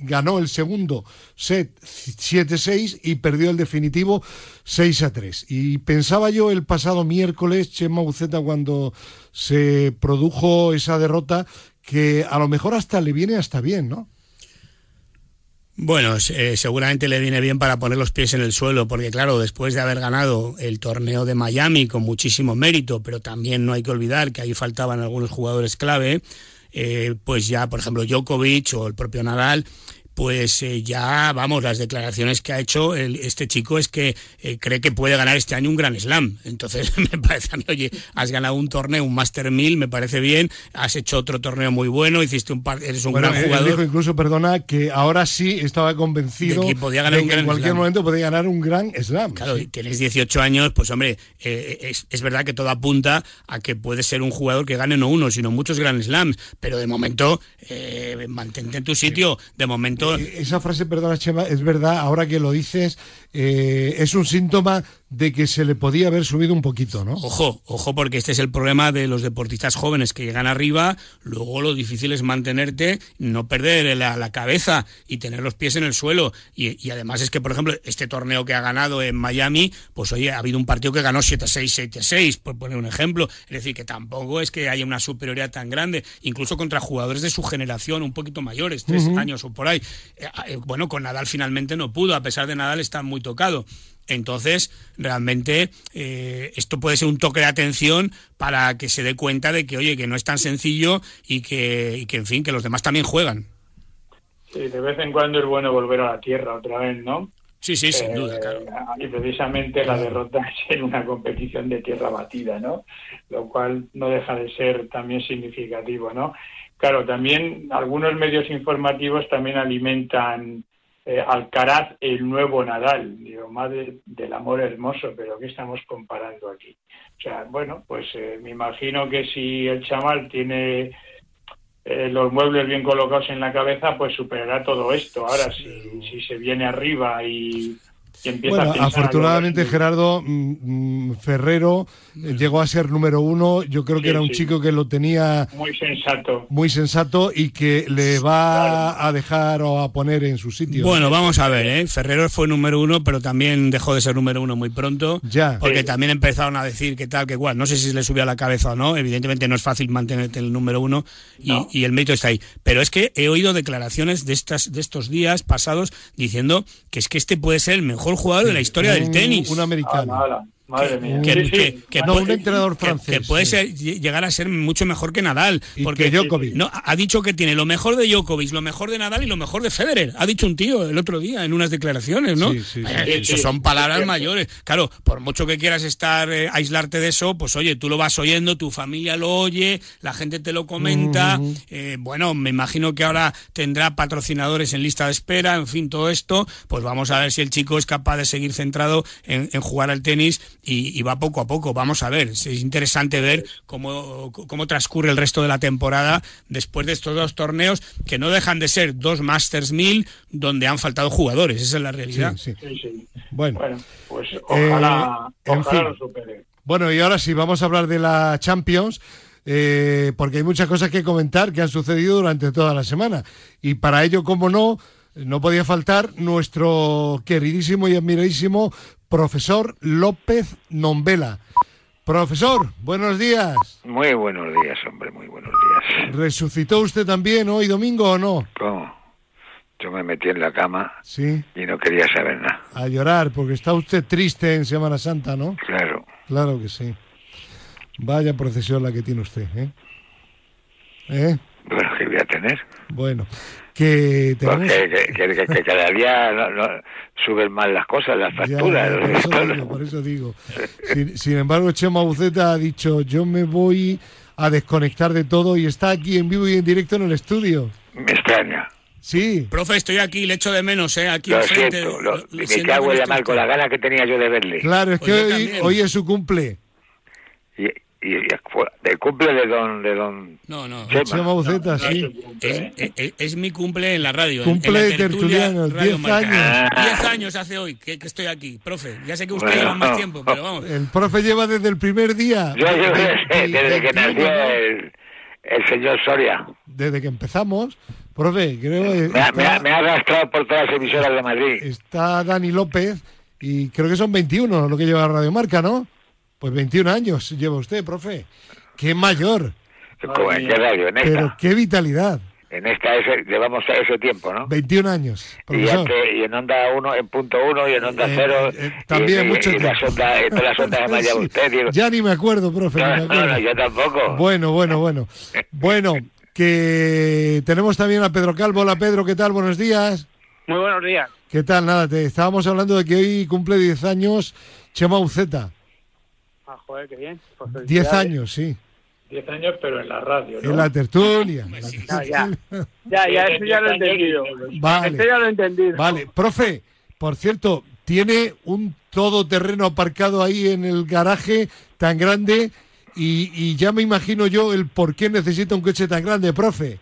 ganó el segundo set 7-6 y perdió el definitivo 6-3. Y pensaba yo el pasado miércoles, Chema Buceta, cuando se produjo esa derrota, que a lo mejor hasta le viene hasta bien, ¿no? Bueno, eh, seguramente le viene bien para poner los pies en el suelo, porque claro, después de haber ganado el torneo de Miami con muchísimo mérito, pero también no hay que olvidar que ahí faltaban algunos jugadores clave, eh, pues ya, por ejemplo, Djokovic o el propio Nadal, pues eh, ya, vamos, las declaraciones que ha hecho este chico es que eh, cree que puede ganar este año un gran slam. Entonces, (laughs) me parece a mí, oye, has ganado un torneo, un Master 1000, me parece bien, has hecho otro torneo muy bueno, hiciste un par, eres un gran jugador. Dijo incluso, perdona, que ahora sí estaba convencido de que, podía ganar un en cualquier momento podía ganar un gran slam. Claro, tienes 18 años, pues hombre, eh, es, es, verdad que todo apunta a que puede ser un jugador que gane no uno, sino muchos Grand Slams, pero de momento, mantente en tu sitio, de momento eh, esa frase, perdona Chema, es verdad, ahora que lo dices, eh, es un síntoma de que se le podía haber subido un poquito, ¿no? Ojo, ojo, porque este es el problema de los deportistas jóvenes que llegan arriba, luego lo difícil es mantenerte, no perder la, cabeza y tener los pies en el suelo. Y, además es que, por ejemplo, este torneo que ha ganado en Miami, pues oye, ha habido un partido que ganó 7-6, 7-6, por poner un ejemplo. Es decir, que tampoco es que haya una superioridad tan grande, incluso contra jugadores de su generación, un poquito mayores, tres años o por ahí. Eh, eh, bueno, con Nadal finalmente no pudo, a pesar de Nadal está muy tocado. Entonces, realmente eh, esto puede ser un toque de atención para que se dé cuenta de que, oye, que no es tan sencillo y que, y que en fin, que los demás también juegan. Sí, de vez en cuando es bueno volver a la tierra otra vez, ¿no? Sí, sí, sin duda, claro. Y precisamente la derrota es en una competición de tierra batida, ¿no? Lo cual no deja de ser también significativo, ¿no? Claro, también algunos medios informativos también alimentan eh, Alcaraz el nuevo Nadal. Digo, madre del amor hermoso, pero ¿qué estamos comparando aquí? O sea, bueno, pues eh, me imagino que si el chaval tiene eh, los muebles bien colocados en la cabeza, pues superará todo esto. Ahora, si, si se viene arriba y bueno, afortunadamente Gerardo mm, mm, Ferrero eh, llegó a ser número uno. Yo creo que era un chico que lo tenía muy sensato, muy sensato y que le va a dejar o a poner en su sitio. Bueno, vamos a ver. ¿eh? Ferrero fue número uno, pero también dejó de ser número uno muy pronto. Ya. Porque también empezaron a decir que tal, que igual. No sé si se le subió a la cabeza o no. Evidentemente no es fácil mantenerte el número uno y, el mérito está ahí. Pero es que he oído declaraciones de estas de estos días pasados diciendo que es que este puede ser el mejor jugador de la historia del tenis. Un americano. Ah, Madre mía. Que, un entrenador francés. Que, puede llegar a ser mucho mejor que Nadal. porque Djokovic. No, ha dicho que tiene lo mejor de Djokovic, lo mejor de Nadal y lo mejor de Federer. Ha dicho un tío el otro día en unas declaraciones, ¿no? eso son palabras mayores. Claro, por mucho que quieras estar, eh, aislarte de eso, pues oye, tú lo vas oyendo, tu familia lo oye, la gente te lo comenta. Eh, bueno, me imagino que ahora tendrá patrocinadores en lista de espera, en fin, todo esto. Pues vamos a ver si el chico es capaz de seguir centrado en, en jugar al tenis y, va poco a poco. Vamos a ver, es interesante ver cómo, cómo transcurre el resto de la temporada después de estos dos torneos que no dejan de ser dos Masters 1000 donde han faltado jugadores, esa es la realidad. Bueno, pues ojalá, lo supere. Bueno, y ahora sí, vamos a hablar de la Champions. Eh, porque hay muchas cosas que comentar que han sucedido durante toda la semana. Y para ello, como no, no podía faltar nuestro queridísimo y admiradísimo profesor López Nombela. Profesor, buenos días. Muy buenos días, hombre, muy buenos días. ¿Resucitó usted también hoy domingo o no? ¿Cómo? Yo me metí en la cama sí. y no quería saber nada. A llorar, porque está usted triste en Semana Santa, ¿no? Claro. Claro que sí. Vaya procesión la que tiene usted, ¿eh? ¿Eh? Bueno, ¿qué voy a tener? Bueno, que tenemos... que, cada día suben más las cosas, las facturas. por, eso (laughs) digo, Sin, embargo, Chema Buceta ha dicho, yo me voy a desconectar de todo y está aquí en vivo y en directo en el estudio. Me extraña. Sí. Profe, estoy aquí, le echo de menos, ¿eh? Aquí lo siento, me cago en la mal con la gana que tenía yo de verle. Claro, es que hoy, hoy, es su cumple. Y, y, el cumple de don de don no no. Chema, Buceta, sí. es, mi cumple en la radio cumple de tertuliano 10 años. 10 años hace hoy que, estoy aquí profe. Ya sé que usted lleva más tiempo pero vamos. El profe lleva desde el primer día. Yo, desde, que nació el, el, señor Soria. Desde que empezamos profe creo me, está, me, ha, me ha arrastrado por todas las emisoras de Madrid. está Dani López y creo que son 21 lo que lleva Radio Marca ¿no? Pues 21 años lleva usted, profe. ¡Qué mayor! ¿En qué radio? ¿En esta? Pero qué vitalidad. En esta ese, llevamos ese tiempo, ¿no? 21 años. Y, y, en Onda 1, en punto 1 y en Onda 0. Eh, eh, también y, mucho y, tiempo. Las y todas las ondas de (laughs) sí, usted. Digo. Ya ni me acuerdo, profe. No, me acuerdo. no, no, yo tampoco. Bueno, bueno, bueno. (laughs) bueno, que tenemos también a Pedro Calvo. Hola, Pedro, ¿qué tal? Buenos días. Muy buenos días. ¿Qué tal? Nada, te estábamos hablando de que hoy cumple 10 años Chema Uceta. Ah, joder, qué bien. Pues Diez años, sí. Diez años, pero en la radio, ¿no? En la tertulia. ya, ya. ya, ya, eso ya lo he entendido. Vale. Eso ya lo he entendido. Vale, profe, por cierto, tiene un todoterreno aparcado ahí en el garaje tan grande y, y ya me imagino yo el por qué necesita un coche tan grande, profe.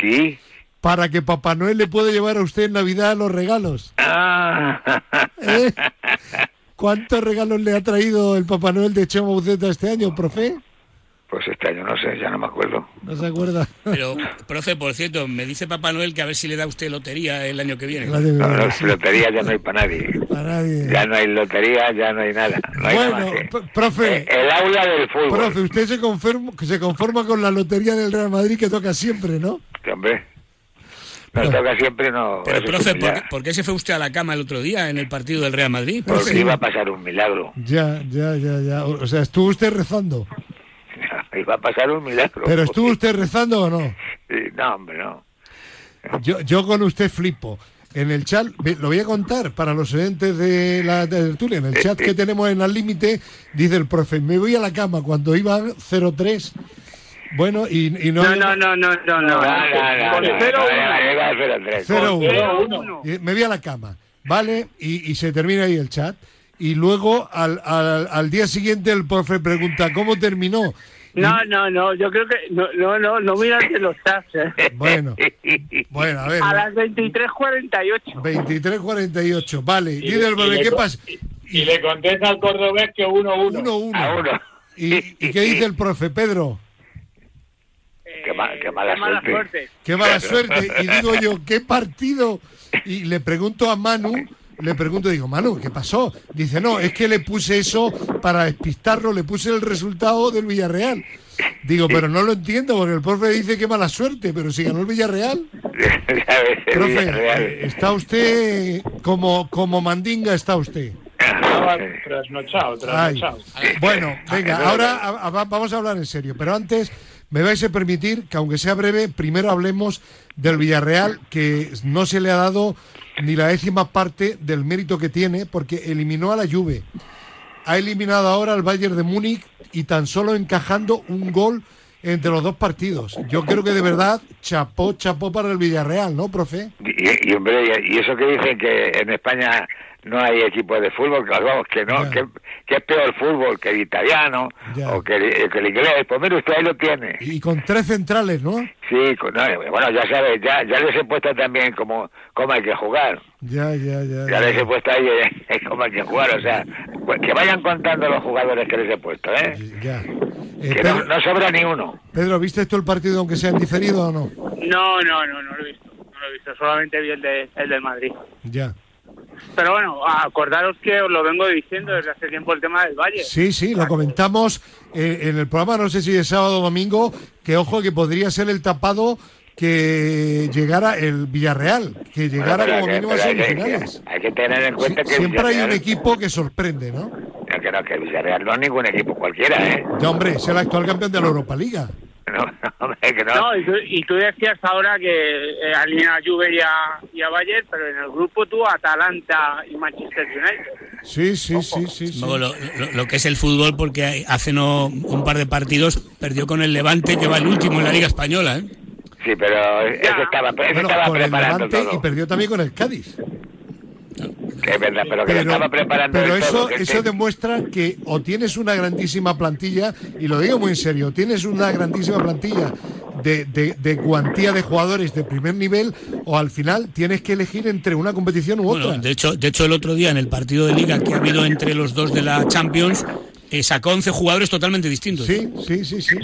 Sí. Para que Papá Noel le pueda llevar a usted en Navidad los regalos. Ah. ¿Eh? (laughs) ¿Cuántos regalos le ha traído el Papá Noel de Chema Buceta este año, profe? Pues este año no sé, ya no me acuerdo. ¿No se acuerda? Pero, profe, por cierto, me dice Papá Noel que a ver si le da usted lotería el año que viene. No, no, lotería ya no hay para nadie. Para nadie. Ya no hay lotería, ya no hay nada. No hay bueno, profe. Eh, el, aula del fútbol. Profe, usted se conforma, se conforma con la lotería del Real Madrid que toca siempre, ¿no? Sí, hombre. Nos toca siempre no. Pero, profe, ¿por qué, se fue usted a la cama el otro día en el partido del Real Madrid? Porque iba a pasar un milagro. Ya, ya, ya, ya. O sea, ¿estuvo usted rezando? (laughs) iba a pasar un milagro. ¿Pero estuvo usted rezando o no? no, hombre, no. Yo, yo con usted flipo. En el chat, lo voy a contar para los oyentes de la tertulia, en el chat que tenemos en Al Límite, dice el profe, me voy a la cama cuando iba 03 bueno, y, y no... No, no, no, no, no, no. 0-1. Me voy a la cama, ¿vale? Y, y se termina ahí el chat. Y luego al, al, al día siguiente el profe pregunta, ¿cómo terminó? No, no, no, yo creo que no, no, no, no miras de los chats. ¿eh? (laughs) Bueno, bueno, a ver. A las 23.48. 23.48, vale. Y, Dile al ¿qué pasa? Y, le contesta al cordobés que 1-1. 1-1. ¿Y, ¿Y qué dice el profe, Pedro? Qué, mala, suerte. Qué mala suerte. Y digo yo, ¿qué partido? Y le pregunto a Manu, le pregunto, digo, Manu, ¿qué pasó? Dice, no, es que le puse eso para despistarlo, le puse el resultado del Villarreal. Digo, pero no lo entiendo, porque el profe dice que mala suerte, pero si ganó el Villarreal. (laughs) profe, está usted como, como mandinga, está usted. Trasnochado, trasnochado. Bueno, venga, ahora vamos a hablar en serio, pero antes me vais a permitir que, aunque sea breve, primero hablemos del Villarreal, que no se le ha dado ni la décima parte del mérito que tiene, porque eliminó a la Juve. Ha eliminado ahora al Bayern de Múnich y tan solo encajando un gol entre los dos partidos. Yo creo que de verdad chapó, chapó para el Villarreal, ¿no, profe? Y, hombre, y eso que dicen que en España no hay equipos de fútbol, que vamos, que no, que, es peor el fútbol que el italiano o que el, inglés. Pues mire, usted ahí lo tiene. Y con tres centrales, ¿no? Sí, bueno, ya sabes, ya, ya les he puesto también como, como hay que jugar. Ya, ya, ya. Ya, les he puesto ahí eh, (laughs) cómo hay que jugar, o sea, pues que vayan contando los jugadores que les he puesto, ¿eh? Ya. Eh, que no, sobra ni uno. Pedro, ¿viste tú el partido aunque sea en diferido o no? No, no, no, no lo he visto. No lo he visto, solamente vi el, de, el del Madrid. Ya. Pero bueno, acordaros que os lo vengo diciendo desde hace tiempo el tema del Valle. Sí, sí, lo comentamos eh, en el programa, no sé si de sábado o domingo, que ojo que podría ser el tapado que llegara el Villarreal, que llegara como mínimo a semifinales. Hay que tener en cuenta que siempre hay un equipo que sorprende, ¿no? Que no, que el Villarreal no es ningún equipo cualquiera, ¿eh? Ya, hombre, es el actual campeón de la Europa Liga. (laughs) No, no, que no. no y, tú, decías ahora que eh, alinea a Juve y a, y a Bayern, pero en el grupo tú Atalanta y Manchester United. Sí, sí, sí, sí. lo, que es el fútbol, porque hace no un par de partidos perdió con el Levante, que va el último en la Liga Española, ¿eh? Sí, pero ese estaba, estaba preparando todo. Y perdió también con el Cádiz es verdad, pero que estaba preparando. Pero eso, eso demuestra que o tienes una grandísima plantilla, y lo digo muy en serio, tienes una grandísima plantilla de, de, de cuantía de jugadores de primer nivel, o al final tienes que elegir entre una competición u otra. de, hecho, de hecho, el otro día en el partido de liga que ha habido entre los dos de la Champions, eh, sacó 11 jugadores totalmente distintos. Sí, sí, sí, sí.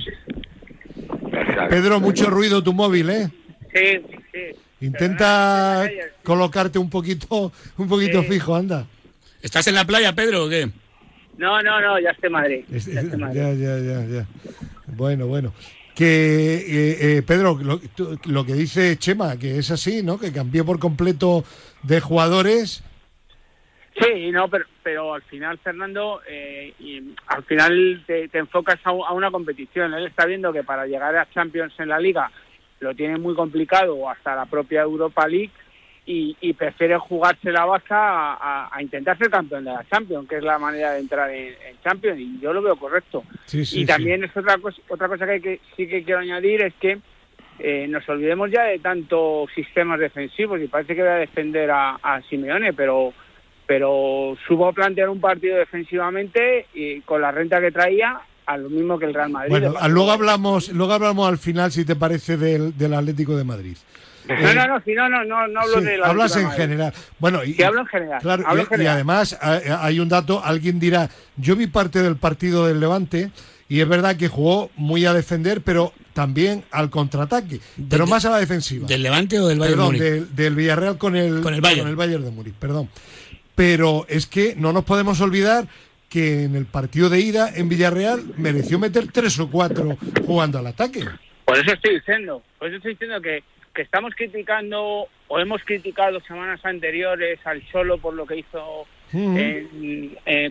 Pedro, mucho ruido tu móvil, ¿eh? Sí, sí. Intenta colocarte un poquito, un poquito fijo, anda. ¿Estás en la playa, Pedro, o qué? No, no, no, ya estoy en Madrid. Ya, ya, ya, ya, Bueno, bueno. Que, eh, eh, Pedro, lo, que dice Chema, que es así, ¿no? Que cambió por completo de jugadores. Sí, no, pero, pero al final, Fernando, eh, y al final te, enfocas a, a, una competición. Él está viendo que para llegar a Champions en la Liga lo tiene muy complicado hasta la propia Europa League y, prefiere jugarse la baja a, intentar ser campeón de la Champions, que es la manera de entrar en, Champions y yo lo veo correcto. y también es otra cosa, otra cosa que, sí que quiero añadir es que eh, nos olvidemos ya de tantos sistemas defensivos y parece que voy a defender a, Simeone, pero pero supo plantear un partido defensivamente y con la renta que traía a lo mismo que el Real Madrid. Bueno, luego hablamos, luego hablamos al final, si te parece, del, del Atlético de Madrid. No, no, no, no, no, no, no hablo de la Hablas en general. Bueno, y, hablo en general. Claro, y, además hay un dato, alguien dirá, yo vi parte del partido del Levante y es verdad que jugó muy a defender, pero también al contraataque, pero más a la defensiva. ¿Del Levante o del Bayern Perdón, del, del, Villarreal con el, con el Bayern. Con el Bayern de Múnich, perdón. Pero es que no nos podemos olvidar que en el partido de ida en Villarreal mereció meter tres o cuatro jugando al ataque. Por eso estoy diciendo, por eso estoy diciendo que, que estamos criticando o hemos criticado semanas anteriores al Cholo por lo que hizo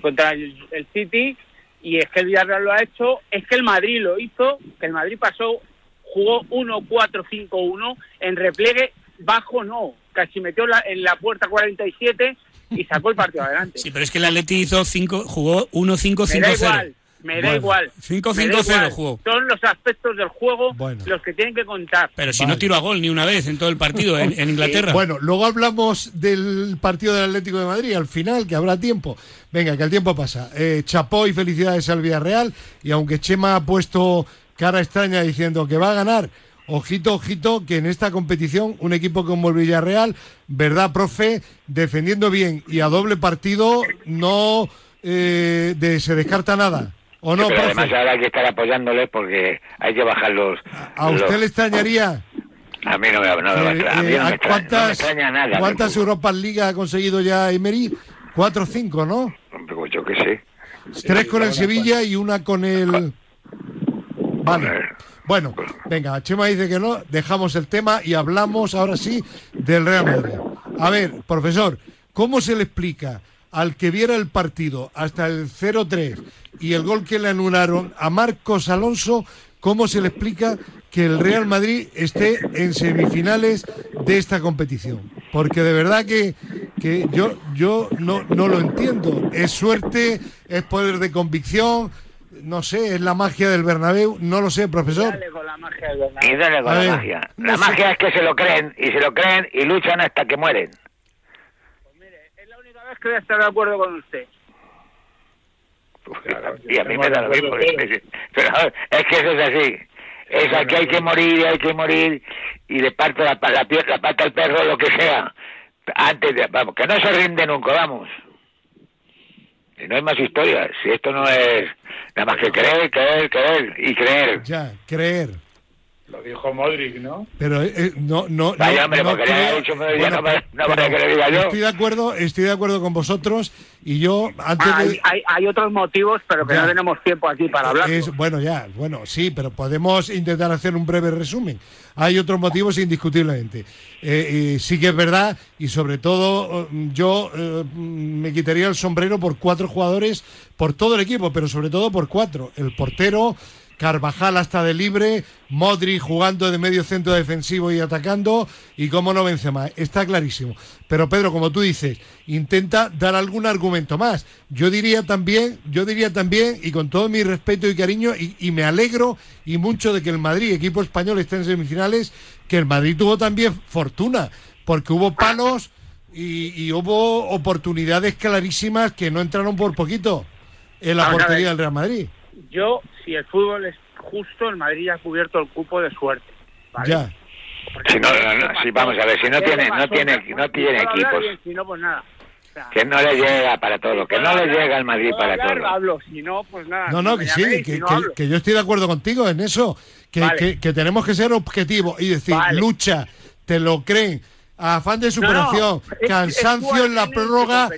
contra el, City y es que el Villarreal lo ha hecho, es que el Madrid lo hizo, que el Madrid pasó, jugó 1-4-5-1 en repliegue bajo no, casi metió en la puerta 47 y sacó el partido adelante. Sí, pero es que el Atleti hizo cinco, jugó 1-5-5-0. Me da igual. 5-5-0 jugó. Son los aspectos del juego los que tienen que contar. Pero si no tiró a gol ni una vez en todo el partido en, (laughs) Inglaterra. Bueno, luego hablamos del partido del Atlético de Madrid al final, que habrá tiempo. Venga, que el tiempo pasa. Eh, chapó y felicidades al Villarreal. Y aunque Chema ha puesto cara extraña diciendo que va a ganar, ojito, ojito, que en esta competición un equipo como el Villarreal, ¿verdad, profe? Defendiendo bien y a doble partido no eh, se descarta nada. ¿O no, pero además ahora hay que estar apoyándoles porque hay que bajar los... ¿A usted le extrañaría? A mí no me, no me, eh, a mí no me, ¿Cuántas, extraña, nada. ¿Cuántas Europas Liga ha conseguido ya Emery? Cuatro o cinco, ¿no? Pues yo qué sé. Tres con el Sevilla y una con el... Vale. Bueno, venga, Chema dice que no, dejamos el tema y hablamos ahora sí del Real Madrid. A ver, profesor, ¿cómo se le explica al que viera el partido hasta el 0-3 y el gol que le anularon a Marcos Alonso, cómo se le explica que el Real Madrid esté en semifinales de esta competición? Porque de verdad que, que yo, yo no, no lo entiendo. Es suerte, es poder de convicción no sé, es la magia del Bernabéu, no lo sé, profesor. Dale con la magia del Bernabéu. Y dale con la magia. no La sé. magia es que se lo creen, y se lo creen y luchan hasta que mueren. Es la única vez que voy a estar de acuerdo con usted. y a mí me da lo mismo. (laughs) Pero es que eso es así. Es aquí hay que morir, hay que morir, y le parto la, pa- la, la pata al perro, lo que sea. Antes de, vamos, que no se rinde nunca, vamos. No hay más historias. Si esto no es nada más que creer, creer, creer y creer. Ya, creer. Lo dijo Modric, ¿no? Pero eh, no, no, Vaya, no, hombre, no creo- dicho día, no me- no que le diga yo. Estoy de acuerdo, estoy de acuerdo con vosotros y yo antes Hay, de hay, hay otros motivos, pero que Ya. no tenemos tiempo aquí para hablar. es- bueno ya, bueno sí, pero podemos intentar hacer un breve resumen. Hay otros motivos indiscutiblemente. Eh, eh, sí que es verdad y sobre todo eh, yo eh, me quitaría el sombrero por cuatro jugadores, por todo el equipo, pero sobre todo por cuatro. El portero. Carvajal hasta de libre, Modri jugando de medio centro defensivo y atacando, y cómo no Benzema, está clarísimo. Pero Pedro, como tú dices, intenta dar algún argumento más. Yo diría también, yo diría también, y con todo mi respeto y cariño, y, y me alegro y mucho de que el Madrid, equipo español, esté en semifinales, que el Madrid tuvo también fortuna, porque hubo palos y, y hubo oportunidades clarísimas que no entraron por poquito en la portería del Real Madrid. Yo, si el fútbol es justo, el Madrid ya ha cubierto el cupo de suerte. ¿vale? Ya. Si no, no, no, sí, vamos a ver, si no tiene- no tiene- no tiene si equipos. Si no, pues nada. Que no le llega para todo, que no le llega al Madrid para todo. Hablo, si no, pues nada. No, no, que sí, que, si yo estoy de acuerdo contigo en eso, que, Vale. que- que tenemos que ser objetivos y decir, Vale. lucha, te lo creen, afán de superación, cansancio en la prórroga,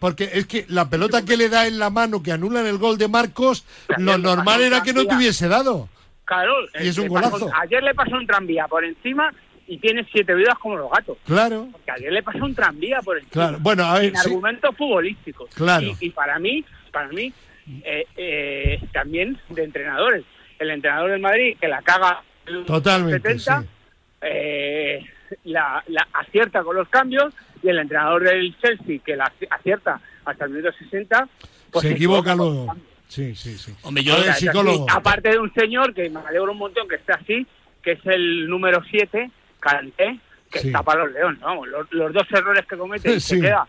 porque es que la pelota que le da en la mano que anulan el gol de Marcos, lo normal era que no te hubiese dado. Claro, Y es un pasó- golazo. ayer le pasó un tranvía por encima y tiene siete vidas como los gatos. Claro, Que ayer le pasó un tranvía por encima. claro. Bueno, a ver, sin sí, argumentos futbolísticos. Claro. Y, y para mí, para mí, eh, eh, también de entrenadores. El entrenador del Madrid que la caga en Totalmente, 70, sí. eh, la, la acierta con los cambios y el entrenador del Chelsea que la acierta hasta el minuto 60 pues se equivoca luego. Sí, sí, sí. Hombre, yo- así. aparte de un señor que me alegro un montón que esté así, que es el número 7, Canté, que Sí. está para los leones. Vamos, los, los dos errores que comete y (laughs) Sí. se queda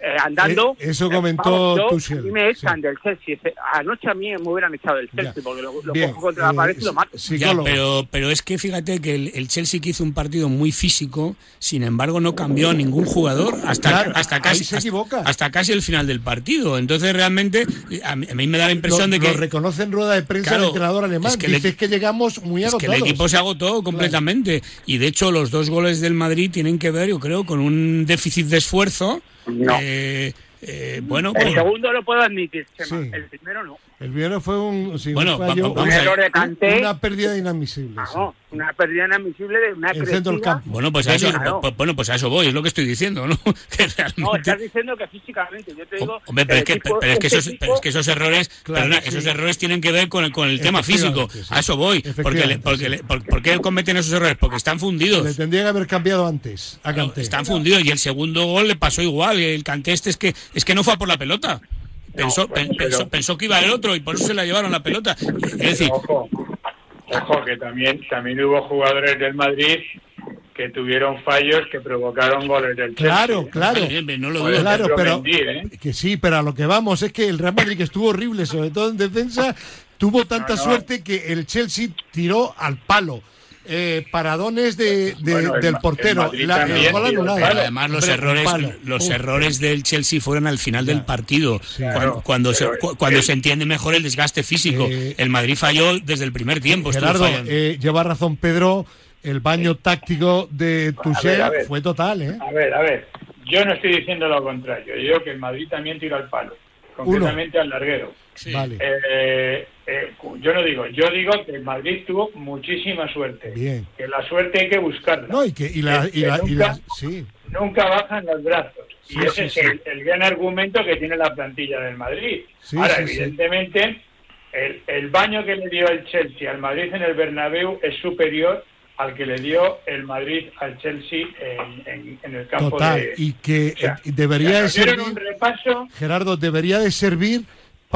eh, andando. Eh, eso eh, comentó vamos, yo- mí me echan sí. del Chelsea. Ese- Anoche a mí me hubieran echado del Chelsea Ya. porque lo, lo Bien, cojo contra la eh, pared y lo mato. Ya, pero, pero es que fíjate que el, el Chelsea que hizo un partido muy físico, sin embargo no cambió a ningún jugador hasta, Claro, hasta, casi, se hasta, casi el final del partido. Entonces realmente a mí, a mí me da la impresión lo, de que... lo reconoce en rueda de prensa Claro, el entrenador alemán. es que Dice que llegamos muy Es que el equipo se agotó completamente. Y de hecho, los dos goles del Madrid tienen que ver, yo creo, con un déficit de esfuerzo. No. Eh, eh, bueno, El pues- segundo lo puedo admitir, Chema. Sí. El primero no. El viernes fue un, sí, Bueno, va- fallo, va- vamos Un a ver. error de Kanté. una pérdida inadmisible. sí. Una pérdida inadmisible de una El centro del crecida. campo. bueno, pues a eso, Claro. pues- bueno, pues a eso voy, es lo que estoy diciendo, ¿no? (laughs) Que realmente- No, estás diciendo que físicamente. Yo te digo. Hombre, pero es, que, equipo- pero, es que esos, equipo- pero es que esos errores, Claro, perdona, sí. esos errores tienen que ver con el, con el tema físico. A eso voy. Porque, le- porque le- por, ¿por qué cometen esos errores? Porque están Le fundidos. tendría que haber cambiado antes a Kanté. Están fundidos. Y el segundo gol le pasó igual. El Kanté este es que, es que no fue a por la pelota. Pensó, pero- pensó, pensó que iba el otro y por eso se la llevaron la pelota. Es decir, Ojo, ojo, que también, también hubo jugadores del Madrid que tuvieron fallos que provocaron goles del Chelsea. Claro, claro. eh, no lo. Claro, pero Mendy, ¿eh? que sí, pero a lo que vamos es que el Real Madrid que estuvo horrible, sobre todo en defensa, tuvo tanta No, no. suerte que el Chelsea tiró al palo. Eh, paradones de, de- Bueno, el del portero, la- también. Además, los errores, los errores del Chelsea fueron al final del partido, cuando, Claro, cuando, se, cuando el- se entiende mejor el desgaste físico. Eh, el Madrid falló desde el primer tiempo. Gerardo, eh, lleva razón Pedro, el baño táctico de Tuchel fue total, ¿eh? A ver, a ver. Yo no estoy diciendo lo contrario. Yo digo que el Madrid también tiró al palo, concretamente al larguero. Sí. Vale, Eh, eh, yo no digo, yo digo que el Madrid tuvo muchísima suerte. Bien. Que la suerte hay que buscarla. no, y que y la, y la- y la- nunca- sí, nunca bajan los brazos. Sí, y ese es. El, el gran argumento que tiene la plantilla del Madrid. Ahora, evidentemente, el, el baño que le dio el Chelsea al Madrid en el Bernabéu es superior al que le dio el Madrid al Chelsea en, en- en el campo total, de... y que o sea, eh, debería de servir un repaso Gerardo, debería de servir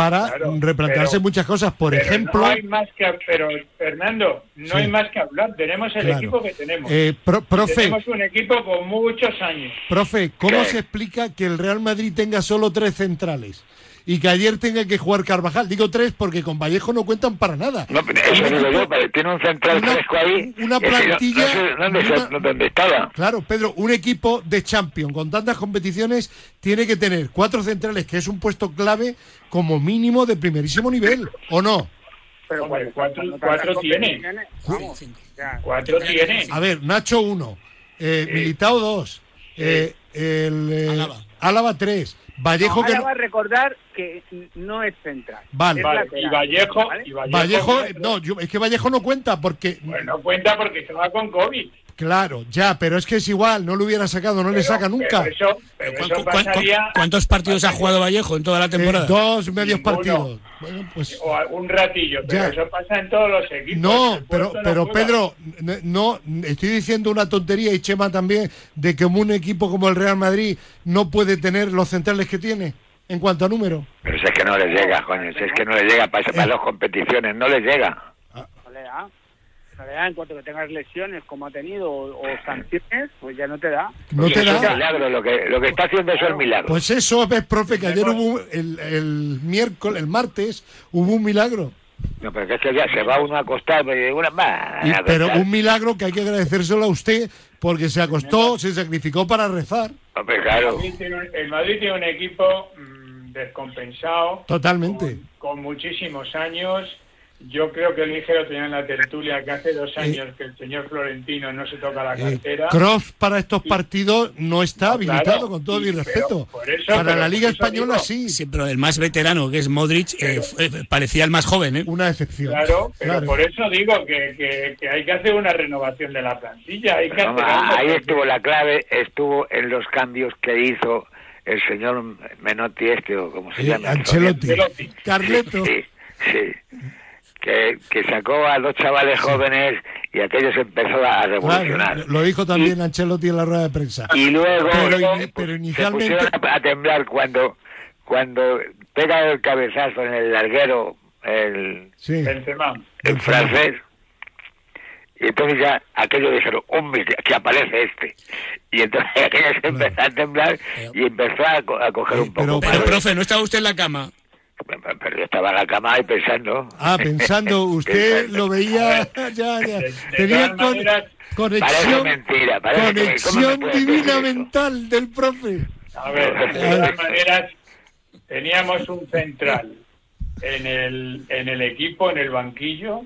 para replantearse muchas cosas. Por ejemplo. No hay más que, pero Fernando, no hay más que hablar. Tenemos el equipo que tenemos. Eh, profe, tenemos un equipo con muchos años. Profe, ¿cómo se explica que el Real Madrid tenga solo tres centrales? Y que ayer tenga que jugar Carvajal. Digo tres porque con Vallejo no cuentan para nada. No, eso digo yo, tiene un central fresco ahí. Una plantilla. dónde, estaba. Claro, Pedro, un equipo de Champions con tantas competiciones tiene que tener cuatro centrales, que es un puesto clave como mínimo de primerísimo nivel, ¿o no? Pero cuatro, cuatro tiene. Cuatro tiene. A ver, Nacho uno, eh, Militao dos, eh, el, eh, Álava tres. Vallejo que va a recordar que no es central. Vale. y, Vallejo, Vallejo, no, es que Vallejo no cuenta porque bueno, no cuenta porque se va con COVID. Claro, ya, pero es que es igual, no lo hubiera sacado, no le saca nunca. ¿Cuántos partidos ha jugado Vallejo en toda la temporada? dos medios partidos. Bueno, pues o un ratillo, pero eso pasa en todos los equipos. No, pero, pero Pedro, no, estoy diciendo una tontería y Chema también de que un equipo como el Real Madrid no puede tener los centrales que tiene en cuanto a número. Pero si es que no le llega, coño, si es que no le llega para, para eh. las competiciones, no le llega en cuanto que tengas lesiones como ha tenido o, sanciones, pues ya no te da. No te da. Es milagro, lo que, lo que está haciendo eso es milagro. Pues eso, ves, profe, que ayer hubo, el, el miércoles, el martes, hubo un milagro. No, pero es que ya se va uno a acostar, una más. pero un milagro que hay que agradecérselo a usted porque se acostó, se sacrificó para rezar. claro. El Madrid tiene un, equipo mm, descompensado. Totalmente. con muchísimos años yo creo que el ligero tenía en la tertulia que hace dos años que el señor Florentino no se toca la eh, cartera. Cross para estos partidos no está habilitado, con todo mi respeto. para la Liga Española sí. Sí, pero el más veterano, que es Modric, eh, eh, parecía el más joven. ¿eh? Una excepción. Claro, pero por eso digo que, que, hay que hacer una renovación de la plantilla. Hay que ahí estuvo la clave, estuvo en los cambios que hizo el señor Menotti este, o como se llama. Ancelotti. Carleto. sí. sí que, que, sacó a dos chavales jóvenes y aquello se empezó a revolucionar. lo dijo también Ancelotti en la rueda de prensa. Y luego pero, inicialmente... se pusieron a, temblar cuando, cuando pega el cabezazo en el larguero el, el francés. Y entonces ya aquello dijeron, hombre, que aparece este. Y entonces (laughs) aquello se empezó a temblar y empezó a, coger un poco. Pero, profe, ¿no estaba usted en la cama? Pero yo estaba en la cama y pensando. Ah, pensando, (laughs) usted lo veía (laughs) ya, ya. Tenía conexión, mentira, conexión divina mental del profe. A ver, de todas maneras, teníamos un central en el, en el equipo, en el banquillo,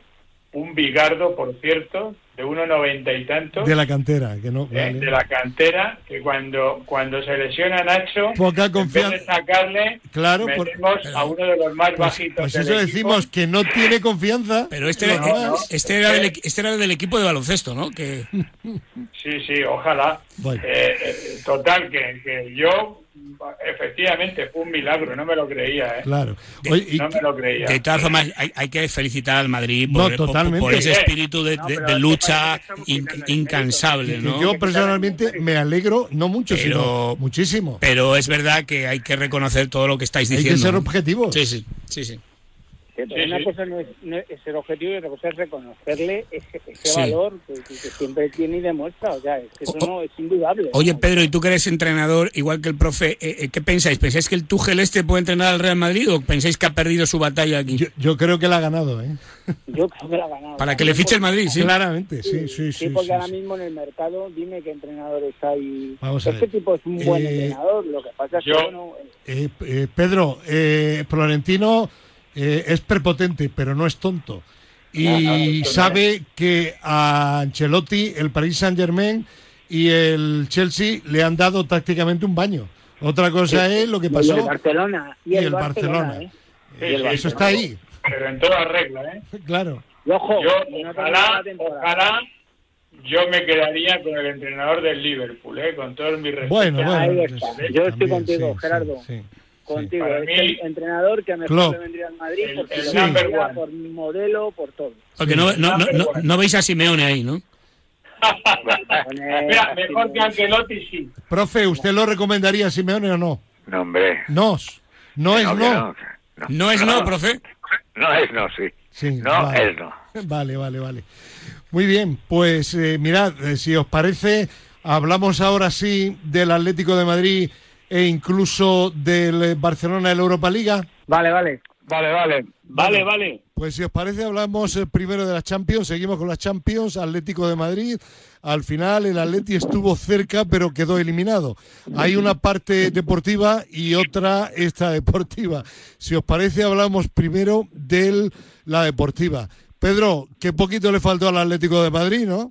un bigardo, por cierto, de 1,90 y tanto. De la cantera, que no. Eh, de la cantera, que cuando, cuando se lesiona Nacho, Poca confianza. en vez de sacarle, claro, metemos a uno de los más pues, bajitos. Pues eso decimos que no tiene confianza. Pero este, era, este, era del, este era del equipo de baloncesto, ¿no? Que... Sí, sí, ojalá. Eh, eh, total, que, que yo efectivamente fue un milagro, no me lo creía. ¿eh? Claro. no me lo creía. De todas formas, hay, que felicitar al Madrid por, ese espíritu de, lucha incansable. ¿no? Yo personalmente me alegro, no mucho, sino muchísimo. Pero es verdad que hay que reconocer todo lo que estáis diciendo. Hay que ser objetivos. Sí, sí, sí. sí una cosa no es, ser objetivo y otra cosa es reconocerle ese, valor que, siempre tiene y demuestra. O sea, es que eso no es indudable. Oye, Pedro, ¿y tú que eres entrenador, igual que el profe, eh, eh, qué pensáis? ¿Pensáis que el Tuchel este puede entrenar al Real Madrid o pensáis que ha perdido su batalla aquí? Yo, creo que la ha ganado, ¿eh? Yo creo que la ha ganado. Para que le fiche el Madrid, sí. Claramente, sí, sí, sí. Sí, porque ahora mismo en el mercado, dime qué entrenadores hay. Vamos a este tipo es un buen eh, entrenador, lo que pasa es que, bueno... Pedro, Florentino eh, es prepotente, pero no es tonto. Y sabe que a Ancelotti, el Paris Saint Germain y el Chelsea le han dado tácticamente un baño. Otra cosa es lo que pasó. Y el Barcelona. Y, el, Barcelona. ¿eh? Eso está ahí. Pero en toda regla, ¿eh? (laughs) Claro. ojo, yo, ojalá, ojalá yo me quedaría con el entrenador del Liverpool, ¿eh? con todo mi respeto. Bueno, bueno. Yo estoy contigo, Gerardo. Sí, contigo. es el entrenador que a mejor le vendría al Madrid porque lo por modelo, por todo. Porque no, no, no, no, veis a Simeone ahí, ¿no? Mira, mejor que Ancelotti sí. Profe, ¿usted lo recomendaría a Simeone o no? No, hombre. Nos. No, es no. No, es no, profe. No es no, sí. no es no. Vale, vale, vale. Muy bien, pues eh, mirad, eh, si os parece, hablamos ahora sí del Atlético de Madrid e incluso del eh, Barcelona la Europa Liga. Vale, vale. Vale, vale. Vale, vale. Pues si os parece, hablamos primero de la Champions, seguimos con la Champions, Atlético de Madrid. Al final el Atleti estuvo cerca, pero quedó eliminado. Hay una parte deportiva y otra esta deportiva. Si os parece, hablamos primero de la deportiva. Pedro, qué poquito le faltó al Atlético de Madrid, ¿no?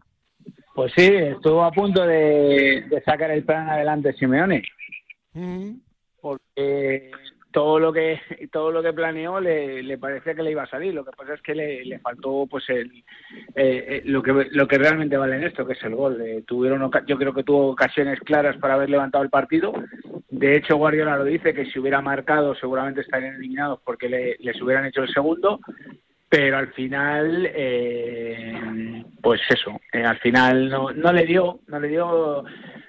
Pues sí, estuvo a punto de, sacar el plan adelante Simeone. Porque todo lo que todo lo que planeó le, le, parecía que le iba a salir. Lo que pasa es que le, faltó pues el eh, eh, lo que lo que realmente vale en esto que es el gol. Eh, tuvieron yo creo que tuvo ocasiones claras para haber levantado el partido. De hecho Guardiola lo dice que si hubiera marcado seguramente estarían eliminados porque le, les hubieran hecho el segundo. Pero al final eh, pues eso eh, al final no, no le dio no le dio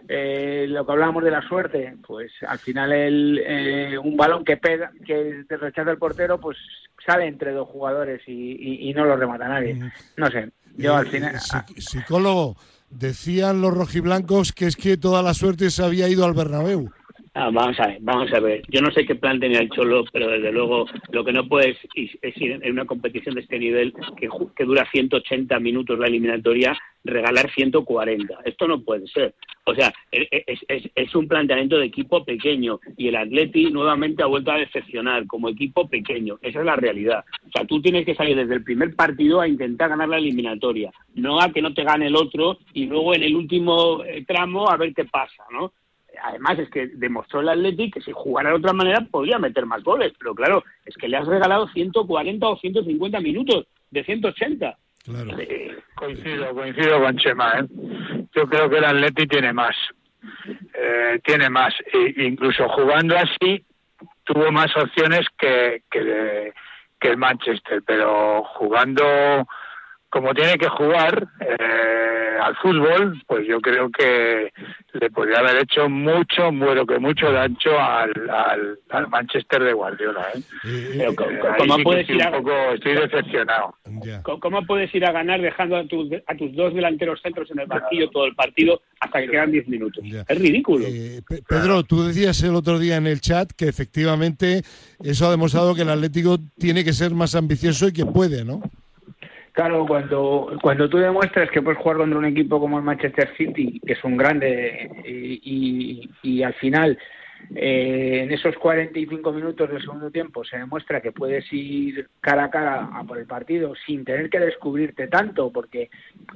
eh, lo que hablábamos de la suerte pues al final el, un balón que pega que te rechaza el portero pues sale entre dos jugadores y, y, no lo remata nadie. No sé yo al final psicólogo decían los rojiblancos que es que toda la suerte se había ido al Bernabéu Ah, vamos a ver, vamos a ver. Yo no sé qué plan tenía el Cholo, pero desde luego lo que no puedes es, ir en una competición de este nivel que, que dura 180 minutos la eliminatoria, regalar 140. Esto no puede ser. O sea, e, e, es, es, un planteamiento de equipo pequeño y el Atleti nuevamente ha vuelto a decepcionar como equipo pequeño. Esa es la realidad. O sea, tú tienes que salir desde el primer partido a intentar ganar la eliminatoria, no a que no te gane el otro y luego en el último eh, tramo a ver qué pasa, ¿no? Además es que demostró el Athletic que si jugara de otra manera podría meter más goles, pero claro, es que le has regalado 140 o 150 minutos de 180. Claro. Eh, coincido, coincido con Chema. ¿eh? Yo creo que el Athletic tiene más. Eh, tiene más. E incluso jugando así, tuvo más opciones que, que, que el Manchester, pero jugando como tiene que jugar eh, al fútbol, pues yo creo que le podría haber hecho mucho, bueno, que mucho daño al, al, Manchester de Guardiola. ¿eh? eh ¿Cómo, puedes ir a... estoy decepcionado. ¿Cómo, puedes ir a ganar dejando a, a tus dos delanteros centros en el banquillo todo el partido hasta que quedan 10 minutos? Es ridículo. Eh, Pedro, tú decías el otro día en el chat que efectivamente eso ha demostrado que el Atlético tiene que ser más ambicioso y que puede, ¿no? Claro, cuando, cuando tú demuestras que puedes jugar contra un equipo como el Manchester City, que es un grande, y, y, al final, eh, en esos 45 minutos del segundo tiempo, se demuestra que puedes ir cara a cara a por el partido sin tener que descubrirte tanto, porque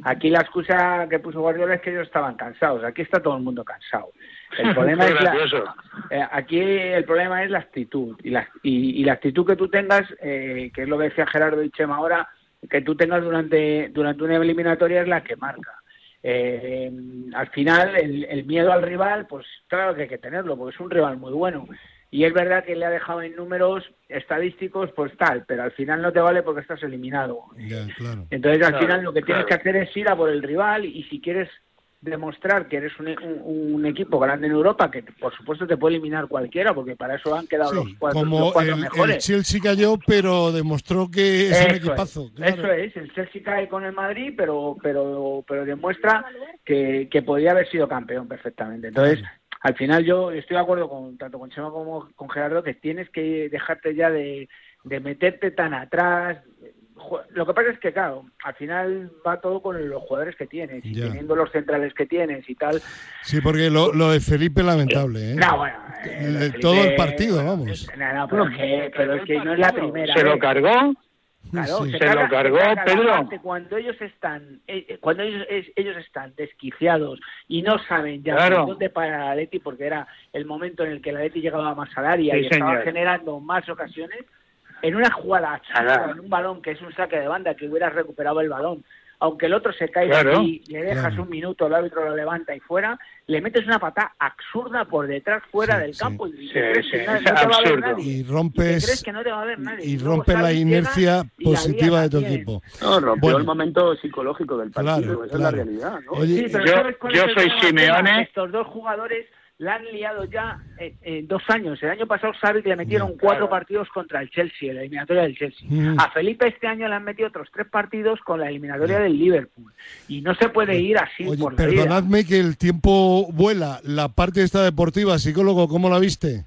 aquí la excusa que puso Guardiola es que ellos estaban cansados, aquí está todo el mundo cansado. El (laughs) problema es la, eh, aquí el problema es la actitud y la, y, la actitud que tú tengas, eh, que es lo que decía Gerardo y Chema ahora, que tú tengas durante, durante una eliminatoria es la que marca. Eh, al final, el, miedo al rival, pues claro que hay que tenerlo, porque es un rival muy bueno. Y es verdad que le ha dejado en números estadísticos, pues tal, pero al final no te vale porque estás eliminado. Entonces, al final lo que tienes que hacer es ir a por el rival y si quieres demostrar que eres un, equipo grande en Europa, que por supuesto te puede eliminar cualquiera, porque para eso han quedado los cuatro, como el, mejores. El Chelsea cayó, pero demostró que es un equipazo. Eso es, el Chelsea cae con el Madrid, pero pero pero demuestra que, que podría haber sido campeón perfectamente. Entonces, al final yo estoy de acuerdo con tanto con Chema como con Gerardo que tienes que dejarte ya de, de meterte tan atrás, lo que pasa es que, claro, al final va todo con los jugadores que tienes y teniendo los centrales que tienes y tal. Sí, porque lo, lo de Felipe es lamentable, ¿eh? No, bueno. Eh, todo el partido, vamos. No, no, pero, que, pero es que no es la primera. ¿Se lo cargó? Claro, se, lo cargó Pedro. Cuando ellos están, eh, eh, cuando ellos, ellos están desquiciados y no saben ya dónde para el Atleti, porque era el momento en el que el Atleti llegaba más al área y estaba generando más ocasiones, en una jugada, en un balón que es un saque de banda, que hubieras recuperado el balón, aunque el otro se caiga y le dejas un minuto, el árbitro lo levanta y fuera, le metes una patada absurda por detrás, fuera del campo y, y rompes y, rompe la inercia positiva de tu equipo. No, rompió el momento psicológico del partido, esa es la realidad. yo, yo soy Simeone. Estos dos jugadores la han liado ya en, dos años. El año pasado sabe que le metieron cuatro partidos contra el Chelsea, la eliminatoria del Chelsea. Mm. A Felipe este año le han metido otros tres partidos con la eliminatoria del Liverpool. Y no se puede ir así Oye, por vida. perdonadme que el tiempo vuela. La parte esta deportiva, psicólogo, ¿cómo la viste?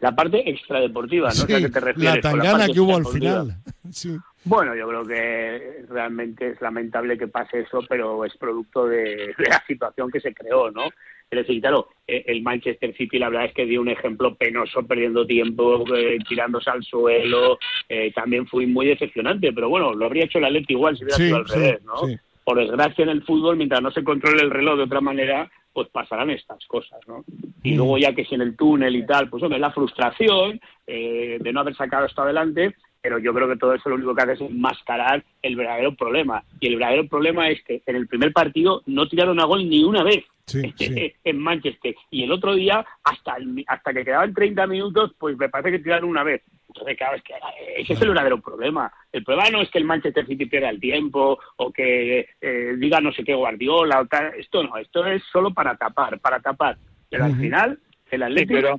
La parte extradeportiva, no Sí, te refieres. la tangana que hubo al final. (laughs) Sí. Bueno, yo creo que realmente es lamentable que pase eso, pero es producto de, de la situación que se creó, ¿no? Es decir, claro, eh, el Manchester City la verdad es que dio un ejemplo penoso, perdiendo tiempo, eh, tirándose al suelo, eh, también fue muy decepcionante, pero bueno, lo habría hecho el Atleti igual si hubiera Sí, sido al sí, revés, ¿no? sí. Por desgracia en el fútbol, mientras no se controle el reloj de otra manera, pues pasarán estas cosas, ¿no? Y luego ya que si en el túnel y tal, pues hombre, la frustración eh, de no haber sacado esto adelante, pero yo creo que todo eso lo único que hace es enmascarar el verdadero problema. Y el verdadero problema es que en el primer partido no tiraron a gol ni una vez Sí, (laughs) sí. en Manchester. Y el otro día, hasta el- hasta que quedaban 30 minutos, pues me parece que tiraron una vez. Entonces, claro, es que ese es el verdadero problema. El problema no es que el Manchester City pierda el tiempo o que eh, diga no sé qué Guardiola o tal. Esto no, esto es solo para tapar, para tapar. Pero al Ujú. final, el Sí, Atlético... pero,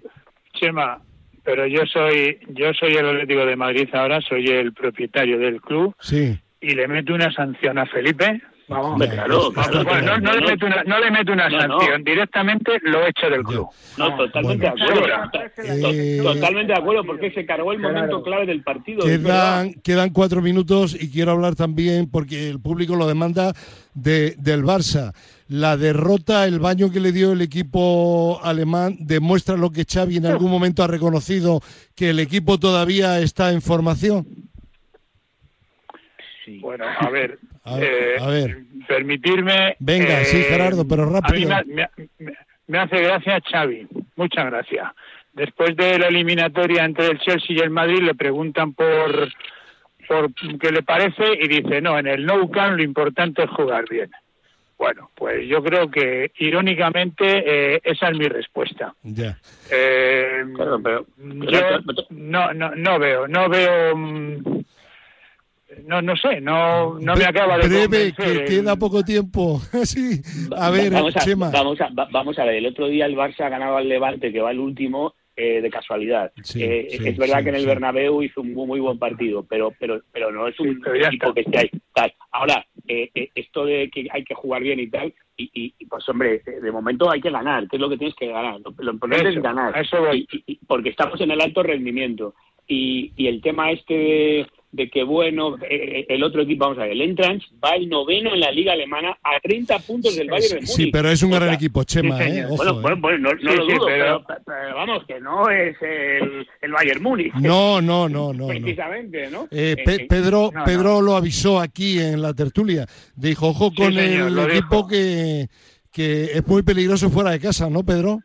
Chema, pero yo soy, yo soy el Atlético de Madrid ahora, soy el propietario del club Sí. y le meto una sanción a Felipe. Vamos, claro, Está claro, Bueno, no, no le meto una, no le meto una sanción, directamente lo echo del club. No, totalmente Bueno. de acuerdo. Eh, To- Totalmente de acuerdo, porque se cargó el momento clave del partido. Quedan, quedan cuatro minutos y quiero hablar también, porque el público lo demanda, de, del Barça. La derrota, el baño que le dio el equipo alemán, demuestra lo que Xavi en algún momento ha reconocido, que el equipo todavía está en formación. Bueno, a ver, (laughs) A- eh, a ver. permitirme. Venga, eh, sí, Gerardo, pero a mí rápido. me, me- me hace gracia Xavi, muchas gracias. Después de la eliminatoria entre el Chelsea y el Madrid le preguntan por por qué le parece y dice no, en el Nou Camp lo importante es jugar bien. Bueno, pues yo creo que irónicamente eh, esa es mi respuesta. Ya. Eh, Claro, pero- yo no, no, no veo, no veo, mm, no, no sé, no, no me acaba de Breve, convencer que queda poco tiempo. (laughs) sí. A ver, vamos a, Chema. Vamos a, va- vamos a ver, el otro día el Barça ganaba al Levante, que va el último, eh, de casualidad. Sí, Eh, sí, es verdad sí, que en el sí. Bernabéu hizo un muy, muy buen partido, pero pero pero no es un equipo que esté ahí. Tal. Ahora, eh, eh, esto de que hay que jugar bien y tal, y, y- y, pues hombre, eh, de momento hay que ganar, que es lo que tienes que ganar. Lo, lo importante Eso, es ganar. eso y- porque estamos en el alto rendimiento. Y, y el tema este de, de que, bueno, eh, el otro equipo, vamos a ver, el Entrance va el noveno en la liga alemana a 30 puntos del Bayern de Múnich. Sí, pero es un O gran sea, equipo, Chema, sí, ¿eh? Ojo, bueno, ¿eh? bueno, bueno, no, no Sí, lo sí, dudo, pero- pero, pero vamos, que no es el, el Bayern Múnich. No, no, no, no. no. Precisamente, ¿no? Eh, Eh, Pe- eh, Pedro, no, no. Pedro lo avisó aquí en la tertulia. Dijo, ojo Sí, con señor, el equipo dijo. que, que es muy peligroso fuera de casa, ¿no, Pedro?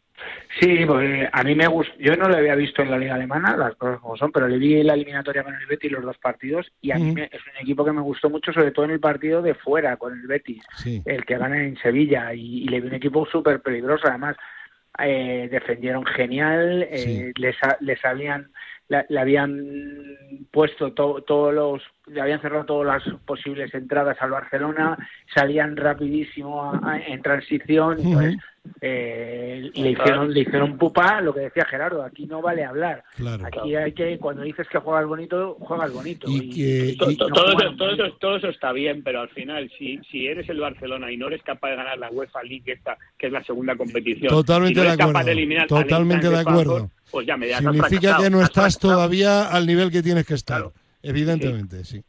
Sí, pues a mí me gusta. Yo no lo había visto en la liga alemana, las cosas como son, pero le vi la eliminatoria con el Betis los dos partidos y a mí me- es un equipo que me gustó mucho, sobre todo en el partido de fuera con el Betis, Sí. el que gana en Sevilla y, y le vi un equipo súper peligroso. Además, eh, defendieron genial, eh, les, ha- les habían la- le habían puesto to- todos los le habían cerrado todas las posibles entradas al Barcelona salían rapidísimo a- a- en transición entonces eh, le hicieron le hicieron pupa lo que decía Gerardo aquí no vale hablar Claro. aquí hay que cuando dices que juegas bonito juegas bonito Y que- To- y- to- no todo, eso, todo, eso, todo eso está bien, pero al final, si, si eres el Barcelona y no eres capaz de ganar la UEFA League, esta, que es la segunda competición, Totalmente y no de capaz acuerdo. de eliminar al Totalmente de acuerdo. Pues ya me Significa que no estás todavía al nivel que tienes que estar. Claro. Evidentemente, sí.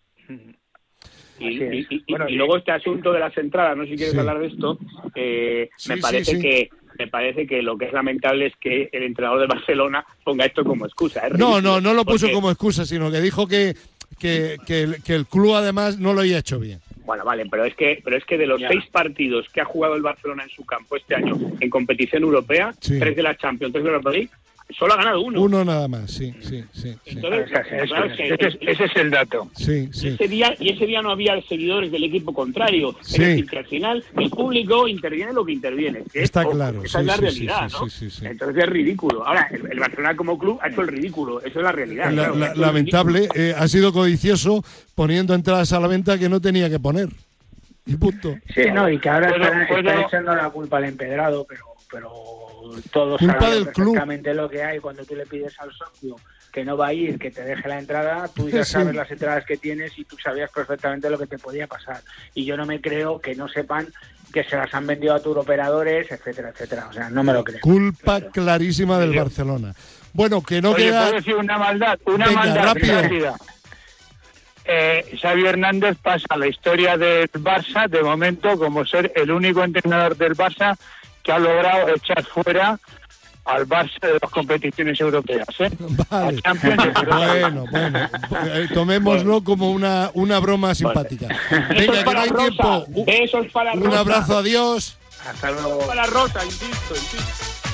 Y, Así es. y- y- Bueno, y y- luego este asunto de las entradas, no sé si quieres Sí. hablar de esto, eh, Sí, me parece sí. que me parece que lo que es lamentable es que el entrenador de Barcelona ponga esto como excusa. Es No, ridículo, no, no lo puso porque- como excusa, sino que dijo que, que, que el, que el club además no lo había hecho bien. Bueno, vale, pero es que pero es que de los seis partidos que ha jugado el Barcelona en su campo este año en competición europea, Sí. tres de la Champions, tres de la Europa League, solo ha ganado uno. Uno nada más, sí, sí, sí. sí. Entonces, (laughs) Eso claro, es, es que ese, es, ese es el dato. Sí, sí. ese día y ese día no había seguidores del equipo contrario. Sí. Es decir, que al final el público interviene lo que interviene. que Está claro, Esa sí, es la sí, realidad, sí, ¿no? sí, sí, sí. Entonces es ridículo. Ahora, el, el Barcelona como club ha hecho el ridículo. Eso es la realidad. La- claro, la- lamentable, eh, ha sido codicioso poniendo entradas a la venta que no tenía que poner. Y punto. Sí, no, y que ahora están, puedo- están echando la culpa al empedrado, pero, pero todos Culpa saben club. perfectamente lo que hay cuando tú le pides al socio que no va a ir, que te deje la entrada, tú ya (laughs) Sí. sabes las entradas que tienes y tú sabías perfectamente lo que te podía pasar. Y yo no me creo que no sepan que se las han vendido a turoperadores, etcétera, etcétera. O sea, no me lo creo. Culpa clarísima del Barcelona. Bueno, que no Oye, queda. ¿puedo decir una maldad? Una Venga, maldad rápido. rápida. Eh, Xavi Hernández pasa a la historia del Barça de momento como ser el único entrenador del Barça que ha logrado echar fuera al Barça de las competiciones europeas. ¿eh? (laughs) Vale. Bueno, bueno, eh, tomémoslo como una, una broma simpática. (laughs) Venga, que no hay tiempo. Un abrazo, adiós. Hasta luego. Para Rosa, insisto, insisto.